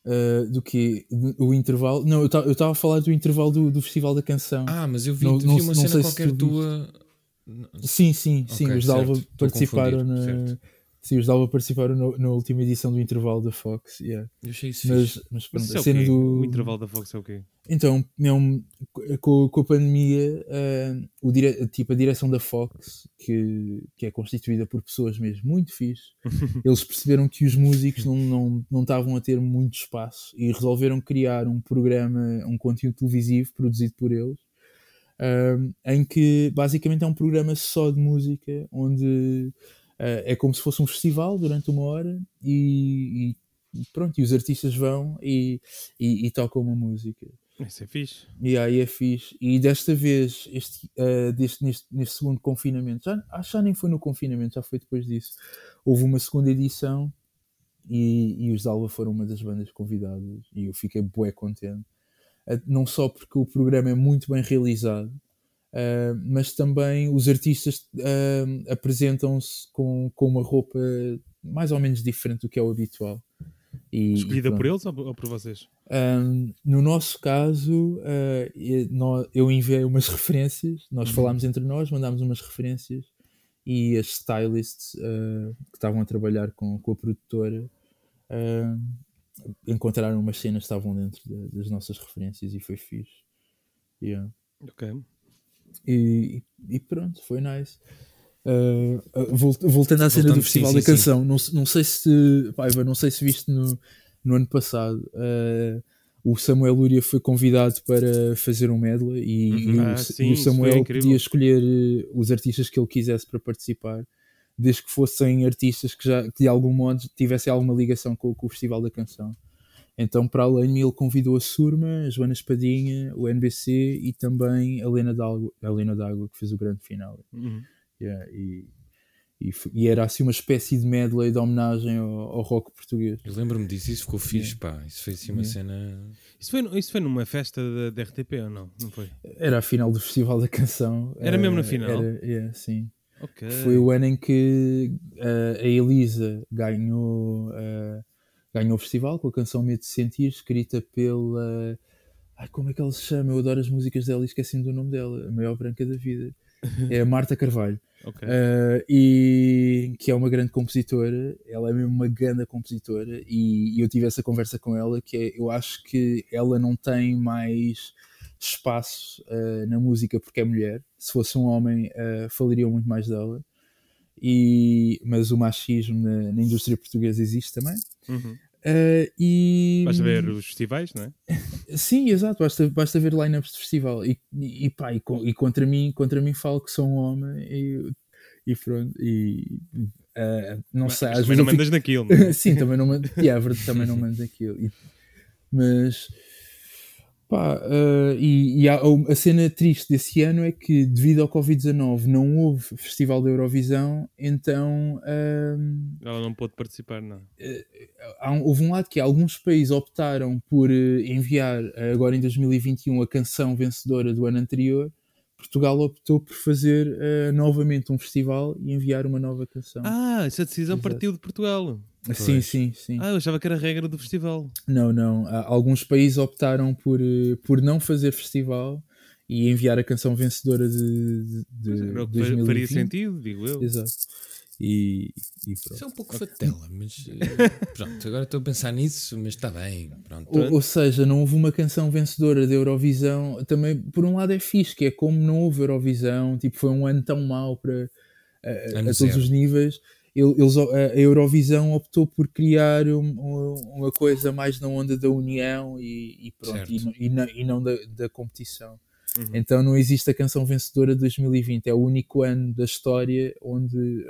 D: uh, do que o intervalo, não, eu estava a falar do intervalo do, do Festival da Canção.
B: Ah, mas eu vi,
D: Não-
B: vi
D: não-
B: uma
D: não
B: cena qualquer
D: tu
B: tua.
D: Sim, sim, sim.
B: Ok,
D: os Dalva participaram na,
B: certo.
D: Sim, os Dalva participaram no- na última edição do intervalo da Fox. yeah.
B: Eu achei isso
D: Mas, mas
A: Mas
D: pronto,
A: isso é o
D: do.
A: O intervalo da Fox é o quê?
D: Então, é um- com, com a pandemia, ah, o dire- tipo, a direção da Fox, que, que é constituída por pessoas mesmo muito fixe, [LAUGHS] eles perceberam que os músicos não, não, não estavam a ter muito espaço e resolveram criar um programa, um conteúdo televisivo produzido por eles, ah, em que basicamente é um programa só de música, onde é como se fosse um festival durante uma hora e, e pronto, e os artistas vão e, e, e tocam uma música.
A: Isso é fixe.
D: E aí é fixe. E desta vez, este, eh, deste, neste, neste segundo confinamento, já, acho que já nem foi no confinamento, já foi depois disso. Houve uma segunda edição e, e os Dalva foram uma das bandas convidadas e eu fiquei bué contente. Eh, Não só porque o programa é muito bem realizado, eh, mas também os artistas eh, apresentam-se com, com uma roupa mais ou menos diferente do que é o habitual. E, e
A: Escolhida por
D: pronto.
A: eles ou por, por vocês?
D: Um, no nosso caso, uh, e- eu enviei umas [LAUGHS] referências, nós falámos entre nós, mandámos umas referências e as stylists uh, que estavam a trabalhar com, com a produtora uh, encontraram umas cenas que estavam dentro da- das nossas referências e foi fixe. Yeah.
A: Ok.
D: E, e pronto, foi nice. Uh, volt- voltando à cena do
B: Voltando,
D: Festival
B: sim,
D: da
B: sim,
D: Canção, não, não sei se pá, Eva, não sei se viste no, no ano passado. uh, o Samuel Lúria foi convidado para fazer um medley e,
B: Uhum.
D: e o,
A: Ah, sim,
D: e o Samuel
A: incrível.
D: podia escolher os artistas que ele quisesse para participar, desde que fossem artistas que já que de algum modo tivessem alguma ligação com, com o Festival da Canção. Então, para além de mim, ele convidou a Surma, a Joana Espadinha, o NBC e também a Lena D'Água, a Lena D'Água que fez o grande final.
A: Uhum.
D: Yeah, e, e, e era assim uma espécie de medley de homenagem ao, ao rock português.
B: Eu lembro-me disso, isso ficou fixe, pá. Isso foi assim uma
D: Yeah.
B: cena.
A: Isso, foi, isso foi numa festa da, da RTP ou não? Não foi?
D: Era a final do Festival da Canção.
A: Era mesmo na final?
D: Era, yeah, sim.
A: Ok.
D: Foi o ano em que eh, a Elisa ganhou, eh, ganhou o festival com a canção Medo de Sentir, escrita pela. Ai, como é que ela se chama? Eu adoro as músicas dela e esqueci-me do nome dela. A maior branca da vida. [LAUGHS] É a Marta Carvalho.
A: Ok.
D: Uh, e que é uma grande compositora, ela é mesmo uma grande compositora e, e eu tive essa conversa com ela que é, eu acho que ela não tem mais espaço uh, na música porque é mulher, se fosse um homem uh, falariam muito mais dela e, mas o machismo na, na indústria portuguesa existe também
A: Uhum.
D: Uh, e
A: Basta ver os festivais, não é? [LAUGHS]
D: Sim, exato, basta, basta ver lineups de festival e, e, pá, e, e contra mim, contra mim falo que sou um homem e, e pronto, e ah, não
A: Mas-
D: sei,
A: mas
D: às
A: também
D: vezes
A: não
D: eu fico-
A: mandas naquilo. não é? [LAUGHS]
D: Sim, também não mando, yeah, também não mando aquilo. E- mas pá, ah, e, e a, a cena triste desse ano é que devido ao Covid-19 não houve Festival da Eurovisão, então ah,
A: Ela não pôde participar, não.
D: há um- houve um lado que alguns países optaram por eh, enviar agora em 2021 a canção vencedora do ano anterior. Portugal optou por fazer novamente um festival e enviar uma nova canção.
A: Ah, essa decisão
D: Exato.
A: partiu de Portugal.
D: Sim,
B: pois.
D: sim, sim.
A: Ah, eu achava que era a regra do festival.
D: Não, não. Há- Alguns países optaram por, eh, por não fazer festival e enviar a canção vencedora de, de, de
A: era o que fa-
D: 2020.
A: faria sentido, digo eu.
D: Exato. E, e pronto.
B: Isso é um pouco fatela, mas eh, [LAUGHS] pronto, agora estou a pensar nisso, mas está bem. Pronto.
D: Ou, ou seja, não houve uma canção vencedora da Eurovisão. Também, por um lado, é fixe, que é como não houve Eurovisão, tipo, foi um ano tão mau para a, a- todos os níveis. Ele- Eles, a Eurovisão optou por criar um- um- uma coisa mais na onda da união e, e pronto, e, não- e não, e não da, da competição.
A: Uhum.
D: Então não existe a canção vencedora de 2020. É o único ano da história onde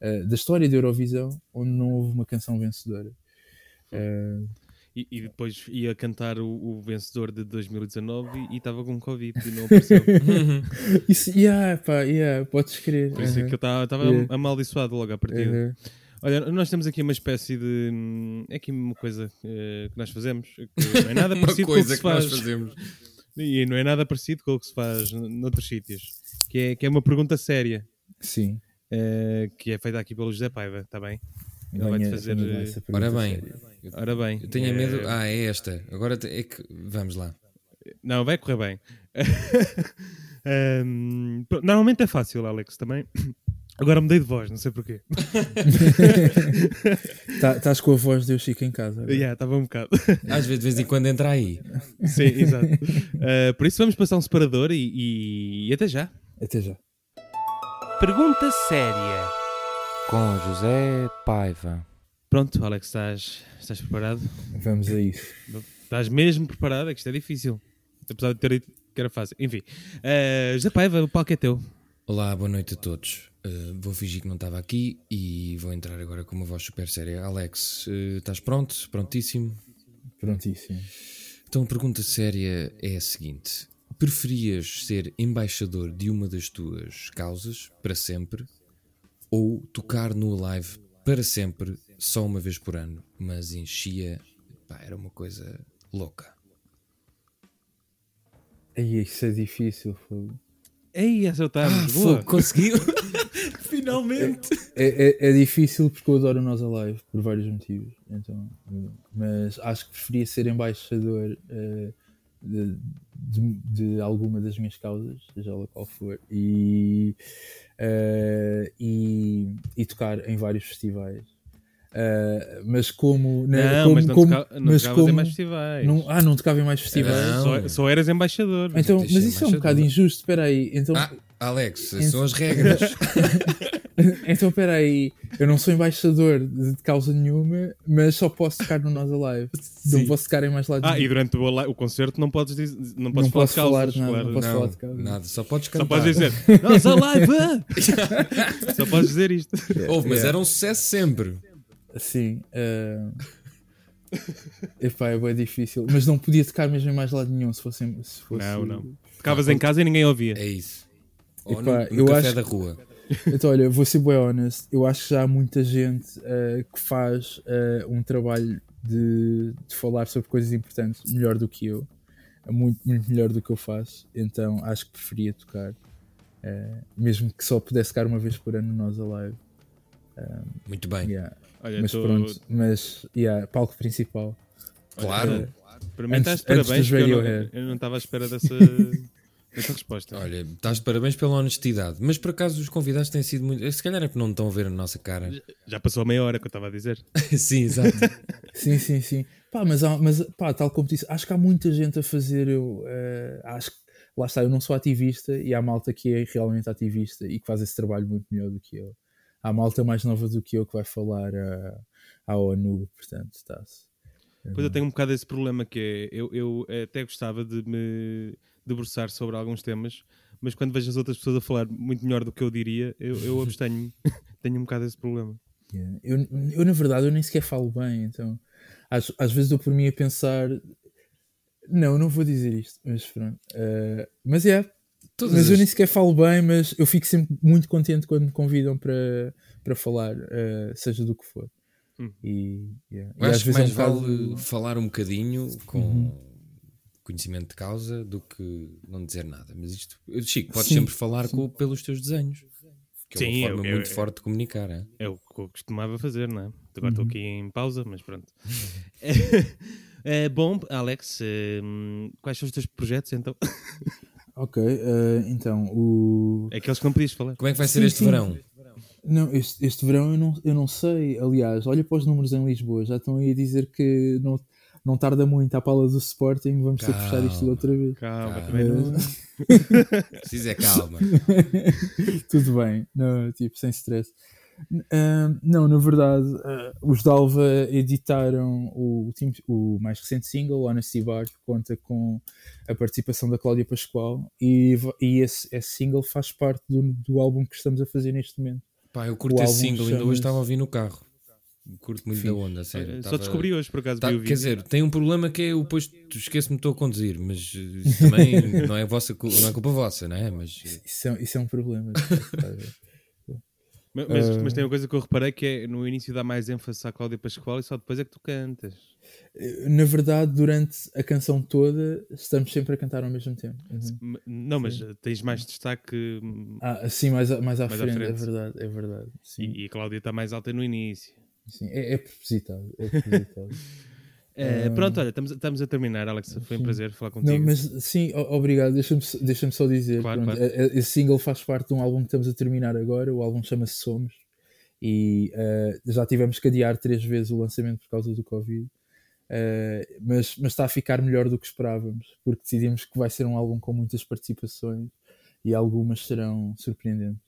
D: eh, da história da Eurovisão onde não houve uma canção vencedora. Eh,
A: E, e depois ia cantar o, o vencedor de 2019 e estava com Covid e não [LAUGHS] apareceu.
D: Isso, yeah, pá, yeah, podes crer.
A: Por isso é que eu estava
D: Yeah.
A: amaldiçoado logo à partida.
D: aham.
A: Olha, nós temos aqui uma espécie de. hum, É aqui uma coisa eh, que nós fazemos. Que não é nada [LAUGHS] parecido com o que se faz.
B: fazemos.
A: E não é nada parecido com o que se faz noutros sítios. Que é, que é uma pergunta séria.
D: Sim.
A: eh, que é feita aqui pelo José Paiva, está bem? Ele vai-te fazer, eh,
B: Ora bem,
D: séria.
A: Ora bem.
B: eu tenho
A: eh,
B: medo. Ah, é esta. Agora é que. Vamos lá.
A: Não, vai correr bem. [LAUGHS] Pr- normalmente é fácil, Alex, também. [COUGHS] Agora mudei de voz, não sei porquê. [LAUGHS]
D: Tá- Estás com a voz de eu Chico em casa.
A: Já, estava um bocado.
B: Às vezes, de vez em quando entra aí. [LAUGHS]
A: Sim, exato. Uh, por isso vamos passar um separador e, e- e até já.
D: Até já.
E: Pergunta séria com José Paiva.
A: Pronto, Alex, estás, estás preparado?
D: Vamos a isso.
A: Estás mesmo preparado? É que isto é difícil. Apesar de ter dito que era fácil. Enfim, uh, José Paiva, o palco é teu.
B: Olá, boa noite a todos. Uh, vou fingir que não estava aqui e vou entrar agora com uma voz super séria. Alex, uh, estás pronto? Prontíssimo?
D: Prontíssimo.
B: Então a pergunta séria é a seguinte: preferias ser embaixador de uma das tuas causas para sempre ou tocar no live para sempre, só uma vez por ano, mas enchia, pá, era uma coisa louca.
D: Aí isso é difícil. fogo.
A: Ei, essa está
B: Ah,
A: boa.
B: fogo, conseguiu! [LAUGHS] Finalmente!
D: É, é, é difícil porque eu adoro Nós Alive por vários motivos. Então, mas acho que preferia ser embaixador eh, de, de, de alguma das minhas causas, seja ela qual for, e, eh, e, e tocar em vários festivais. Eh, mas como.
A: Não,
D: como,
A: mas não,
D: como-
A: toca, não
D: mas
A: tocavas em
D: como-
A: mais festivais.
D: não- ah, não tocava em mais festivais.
B: Não.
A: Só, só eras embaixador.
D: Então, mas isso é um bocado injusto. Espera aí. Então,
B: Ah, Alex, são as regras. [LAUGHS] [LAUGHS] [LAUGHS]
D: então espera aí. Eu não sou embaixador de, de causa nenhuma, mas só posso tocar no Nós Alive. Não posso tocar em mais lado
A: Ah,
D: nenhum.
A: e durante o, o concerto não podes, dizer, não podes
D: Não
A: falar
D: posso
A: de causas,
D: falar de nada,
A: claro.
D: não posso falar
B: não,
D: de causa.
B: nada, só podes
A: Só
B: cantar.
A: podes dizer, [LAUGHS] nossa live! [LAUGHS] Só podes dizer isto.
B: Houve, mas
D: Yeah.
B: era um sucesso sempre.
D: Sim. Uh... Epá, é bem difícil. Mas não podia tocar mesmo em mais lado nenhum se fosse. Se fosse...
A: Não, não. Tocavas em casa e ninguém ouvia.
B: É isso. Ou
D: Epá,
B: no, no
D: eu
B: café
D: acho
B: da rua.
D: Então, olha, vou ser bem honest. Eu acho que já há muita gente uh, que faz uh, um trabalho de, de falar sobre coisas importantes melhor do que eu. Muito, muito melhor do que eu faço. Então, acho que preferia tocar. uh, mesmo que só pudesse tocar uma vez por ano no Nós Alive.
B: Muito bem.
D: Yeah.
A: Olha,
D: Mas
A: tô-
D: pronto, mas yeah, palco principal.
B: Claro.
A: Para mim
D: Antes-
A: estás parabéns, eu não estava à espera dessa, [LAUGHS] resposta.
B: Olha, estás de parabéns pela honestidade. Mas por acaso os convidados têm sido muito. Se calhar é porque não estão a ver a nossa cara.
A: Já passou a meia hora que eu estava a dizer. [LAUGHS]
B: Sim, exato. [LAUGHS]
D: Sim, sim, sim. Pá, mas, há, mas pá, tal como disse, acho que há muita gente a fazer. Eu, eh, acho que, lá está, eu não sou ativista e há malta que é realmente ativista e que faz esse trabalho muito melhor do que eu. Há malta mais nova do que eu que vai falar à- à ONU, portanto, está-se.
A: Pois eu tenho um bocado esse problema que é, eu, eu até gostava de me debruçar sobre alguns temas, mas quando vejo as outras pessoas a falar muito melhor do que eu diria, eu, eu abstenho-me. [LAUGHS] tenho um bocado esse problema.
D: Yeah. Eu, eu, na verdade, eu nem sequer falo bem, então às, às vezes dou por mim a pensar. Não, não vou dizer isto, mas pronto. Eh, mas é,
B: Todas
D: mas eu
B: as-
D: nem sequer falo bem, mas eu fico sempre muito contente quando me convidam para, para falar, eh, seja do que for.
A: Hum.
D: E, yeah.
B: Eu
D: E
B: acho que mais
D: bocado-
B: vale falar um bocadinho com
D: Uhum.
B: Conhecimento de causa do que não dizer nada. Mas isto, Chico, podes
D: Sim,
B: sempre falar com- pelos teus desenhos. Que é
A: Sim,
B: uma forma
A: eu- eu-
B: muito forte de comunicar. hein?
A: É o que eu costumava fazer, não é? Agora estou
D: Uhum.
A: aqui em pausa, mas pronto. É, [LAUGHS] [LAUGHS] bom, Alex, hum, quais são os teus projetos então? [LAUGHS]
D: Ok, eh, então o.
A: Aqueles que não podias falar.
B: Como é que vai ser
D: Sim,
B: este
D: sim.
B: verão?
D: Não, este, este verão eu não, eu não sei. Aliás, olha para os números em Lisboa, já estão aí a dizer que não, não tarda muito à pala do Sporting, vamos ter que fechar isto outra vez.
A: Calma,
B: Calma.
A: também não. [LAUGHS]
B: Preciso é calma. [LAUGHS]
D: Tudo bem, não, tipo, sem stress. Ah, não, na verdade, ah, os Dalva editaram o, o mais recente single, Honesty Bar, que conta com a participação da Cláudia Pascoal, e, e esse, esse single faz parte do, do álbum que estamos a fazer neste momento.
B: Pá, eu curto
D: O
B: esse single, ainda hoje estava a ouvir no carro. Curto muito da onda, sério.
A: Só
B: Tava-
A: descobri hoje, por acaso,
B: Tá,
A: vi o
B: quer dizer, tem um problema que é o depois esqueço-me estou a conduzir, mas eh, isso também [LAUGHS] não é, vossa, não é culpa vossa, não é? Mas eh,
D: Isso é, isso é um problema.
A: Mas, [LAUGHS] mas,
D: Ah.
A: mas tem uma coisa que eu reparei que é no início dá mais ênfase à Cláudia Pascoal e só depois é que tu cantas.
D: Na verdade, durante a canção toda, estamos sempre a cantar ao mesmo tempo. Uhum.
A: Não, mas uh, tens mais destaque hum,
D: Ah, assim, mais, mais à
A: Mais à
D: frente, é
A: frente.
D: verdade, é verdade. Sim,
A: e, e a Cláudia está mais alta no início.
D: Sim. É, é propositado. É propositado. [LAUGHS] Ah.
A: pronto, olha, estamos, estamos a terminar, Alex. Foi um
D: Sim.
A: prazer falar contigo.
D: Não, mas sim, obrigado. Deixa-me deixa só dizer:
A: Claro,
D: pronto,
A: claro.
D: a- a- esse single faz parte de um álbum que estamos a terminar agora. O álbum chama-se Somos e eh, já tivemos que adiar três vezes o lançamento por causa do Covid. Eh, mas, mas está a ficar melhor do que esperávamos, porque decidimos que vai ser um álbum com muitas participações e algumas serão surpreendentes.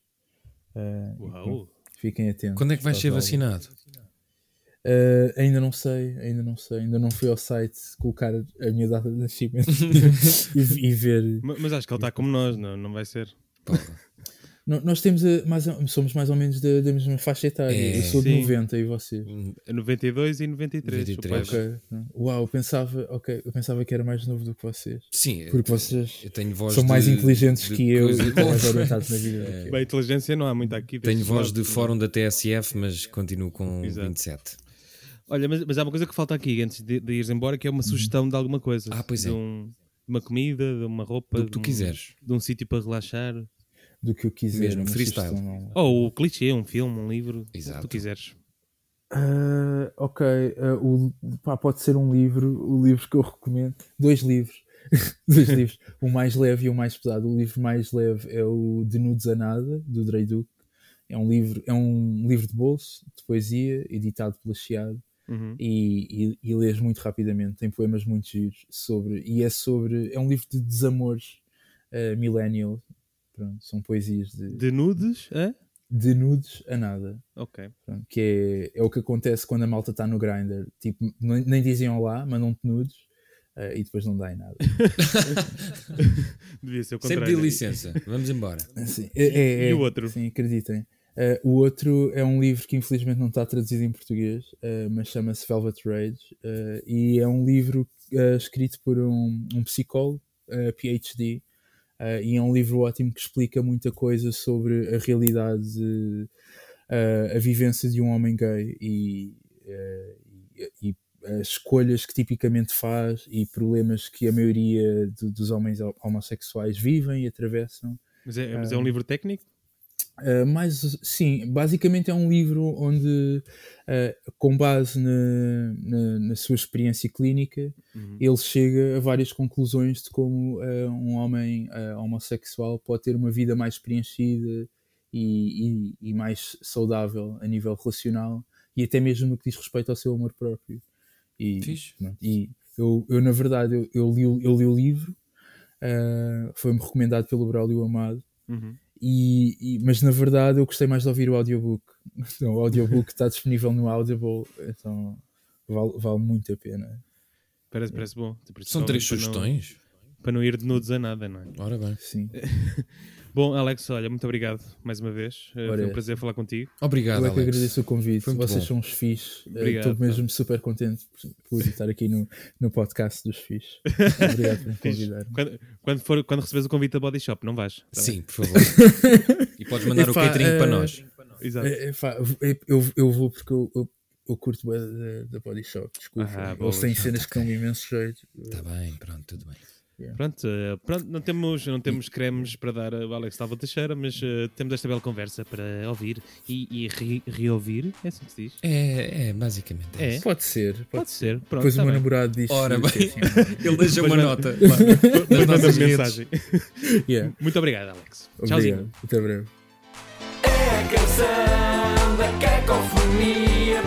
D: Pronto,
A: Uau!
D: fiquem atentos.
B: Quando é que vais ser
D: álbuns.
B: vacinado?
D: Uh, ainda não sei, ainda não sei, ainda não fui ao site colocar a minha data de nascimento [LAUGHS] e, e ver.
A: Ma- Mas acho que ele está como nós, não, não vai ser. [LAUGHS]
D: Nós temos a- mais, somos mais ou menos da, da mesma faixa etária.
B: É.
D: Eu sou de
A: Sim.
D: 90 e vocês.
B: Hum,
A: 92 e 93. o
B: 93.
A: Paiva.
D: Ok. Uau, eu pensava, ok, eu pensava que era mais novo do que vocês.
B: Sim,
D: Porque vocês
B: eu tenho voz
D: são mais
B: de-
D: inteligentes
B: de
D: que eu
B: coisa-
D: e estão mais orientados na vida.
B: É. [LAUGHS]
A: Bem, inteligência não há muito aqui.
B: Tenho voz
A: lado,
B: de fórum da TSF, mas continuo com
A: Exato.
B: 27.
A: Olha, mas, mas há uma coisa que falta aqui antes de, de ires embora, que é uma sugestão de alguma coisa.
B: Ah, pois
A: de
B: é.
A: um- de uma comida, de uma roupa,
B: Do que
A: de
B: tu
A: um-
B: quiseres.
A: de um sítio para relaxar.
D: Do que eu quiser.
B: Mesmo, freestyle.
A: Ou o clichê, um filme, um livro, o que
B: Exato.
A: tu quiseres.
D: Ah, ok, ah, o- pá, pode ser um livro, o livro que eu recomendo. Dois livros. [LAUGHS] Dois livros. O mais leve e o mais pesado. O livro mais leve é o De Nudes a Nada, do Drey Duke. É um livro, é um livro de bolso, de poesia, editado pela Chiado.
A: Uhum.
D: E, e, e lês muito rapidamente. Tem poemas muito giros sobre. E é sobre. É um livro de desamores uh, millennial. Pronto, são poesias de,
A: De nudes, é?
D: de nudes a nada.
A: Ok.
D: Pronto, que é, é o que acontece quando a malta está no grinder. Tipo, nem, nem dizem olá, mandam-te nudes eh, e depois não dá em nada. [LAUGHS]
A: Devia ser o
B: Sempre
A: contrário.
B: de licença. Vamos embora.
D: Assim, é, é-
A: E
D: é-
A: o outro?
D: Sim, acreditem. Eh, o outro é um livro que infelizmente não está traduzido em português, eh, mas chama-se Velvet Rage. eh, e é um livro escrito por um, um psicólogo, PhD. e é um livro ótimo que explica muita coisa sobre a realidade, de, a vivência de um homem gay e, e, e as escolhas que tipicamente faz e problemas que a maioria do- dos homens homossexuais vivem e atravessam.
A: Mas é, mas é um livro técnico?
D: Uh, mas sim, basicamente é um livro onde, uh, com base na, na, na sua experiência clínica,
A: Uhum.
D: ele chega a várias conclusões de como uh, um homem homossexual pode ter uma vida mais preenchida e, e- e mais saudável a nível relacional e até mesmo no que diz respeito ao seu amor próprio. E, e eu, eu, na verdade, eu, eu li, o- eu li o livro, foi-me recomendado pelo Braulio Amado.
A: Uhum.
D: E, e- mas na verdade eu gostei mais de ouvir o audiobook. [LAUGHS] Então, o audiobook está disponível no Audible, então vale, vale muito a pena.
A: Parece, parece bom.
B: São três
A: Para não-
B: sugestões.
A: Para não ir de nudes a nada, não é?
B: Ora bem.
D: Sim. [LAUGHS]
A: Bom, Alex, olha, muito obrigado mais uma vez.
D: Ora,
A: Foi um prazer falar contigo.
B: Obrigado,
D: eu é que
B: Alex.
D: agradeço o convite. Vocês
B: bom.
D: são os fixe. Eh, Estou mesmo super contente por, por estar aqui no, no podcast dos fixe. [LAUGHS] Obrigado por me convidar.
A: Quando, quando, for, quando receberes o convite da Body Shop, não vais? Tá
B: Sim, por favor. [LAUGHS] e podes mandar o
D: Epá,
B: catering para
D: eh,
B: nós.
A: bem? Exato.
D: Pá, eu, eu, vou porque eu, eu, eu curto bem da, da Body Shop. Desculpa.
A: Ah.
D: Eles têm cenas que dão imenso jeito.
B: Está Tá bem, pronto, tudo bem.
A: Pronto, eh, pronto não, temos, não temos cremes para dar ao Alex Talva Teixeira, mas eh, temos esta bela conversa para ouvir e, e re- reouvir. É assim que se diz?
B: É, é basicamente.
A: É.
B: isso.
D: Pode ser. Pode
A: Pode ser. Pronto,
D: Depois
A: tá
D: o meu
A: bem.
D: namorado diz
B: Ora bem.
D: é assim, [LAUGHS]
B: Ele deixa uma nota.
A: Depois
B: nas
A: manda mensagem.
D: yeah.
A: Muito obrigado, Alex.
D: Obrigado.
A: Tchauzinho.
D: Até breve.
C: É a canção da cacofonia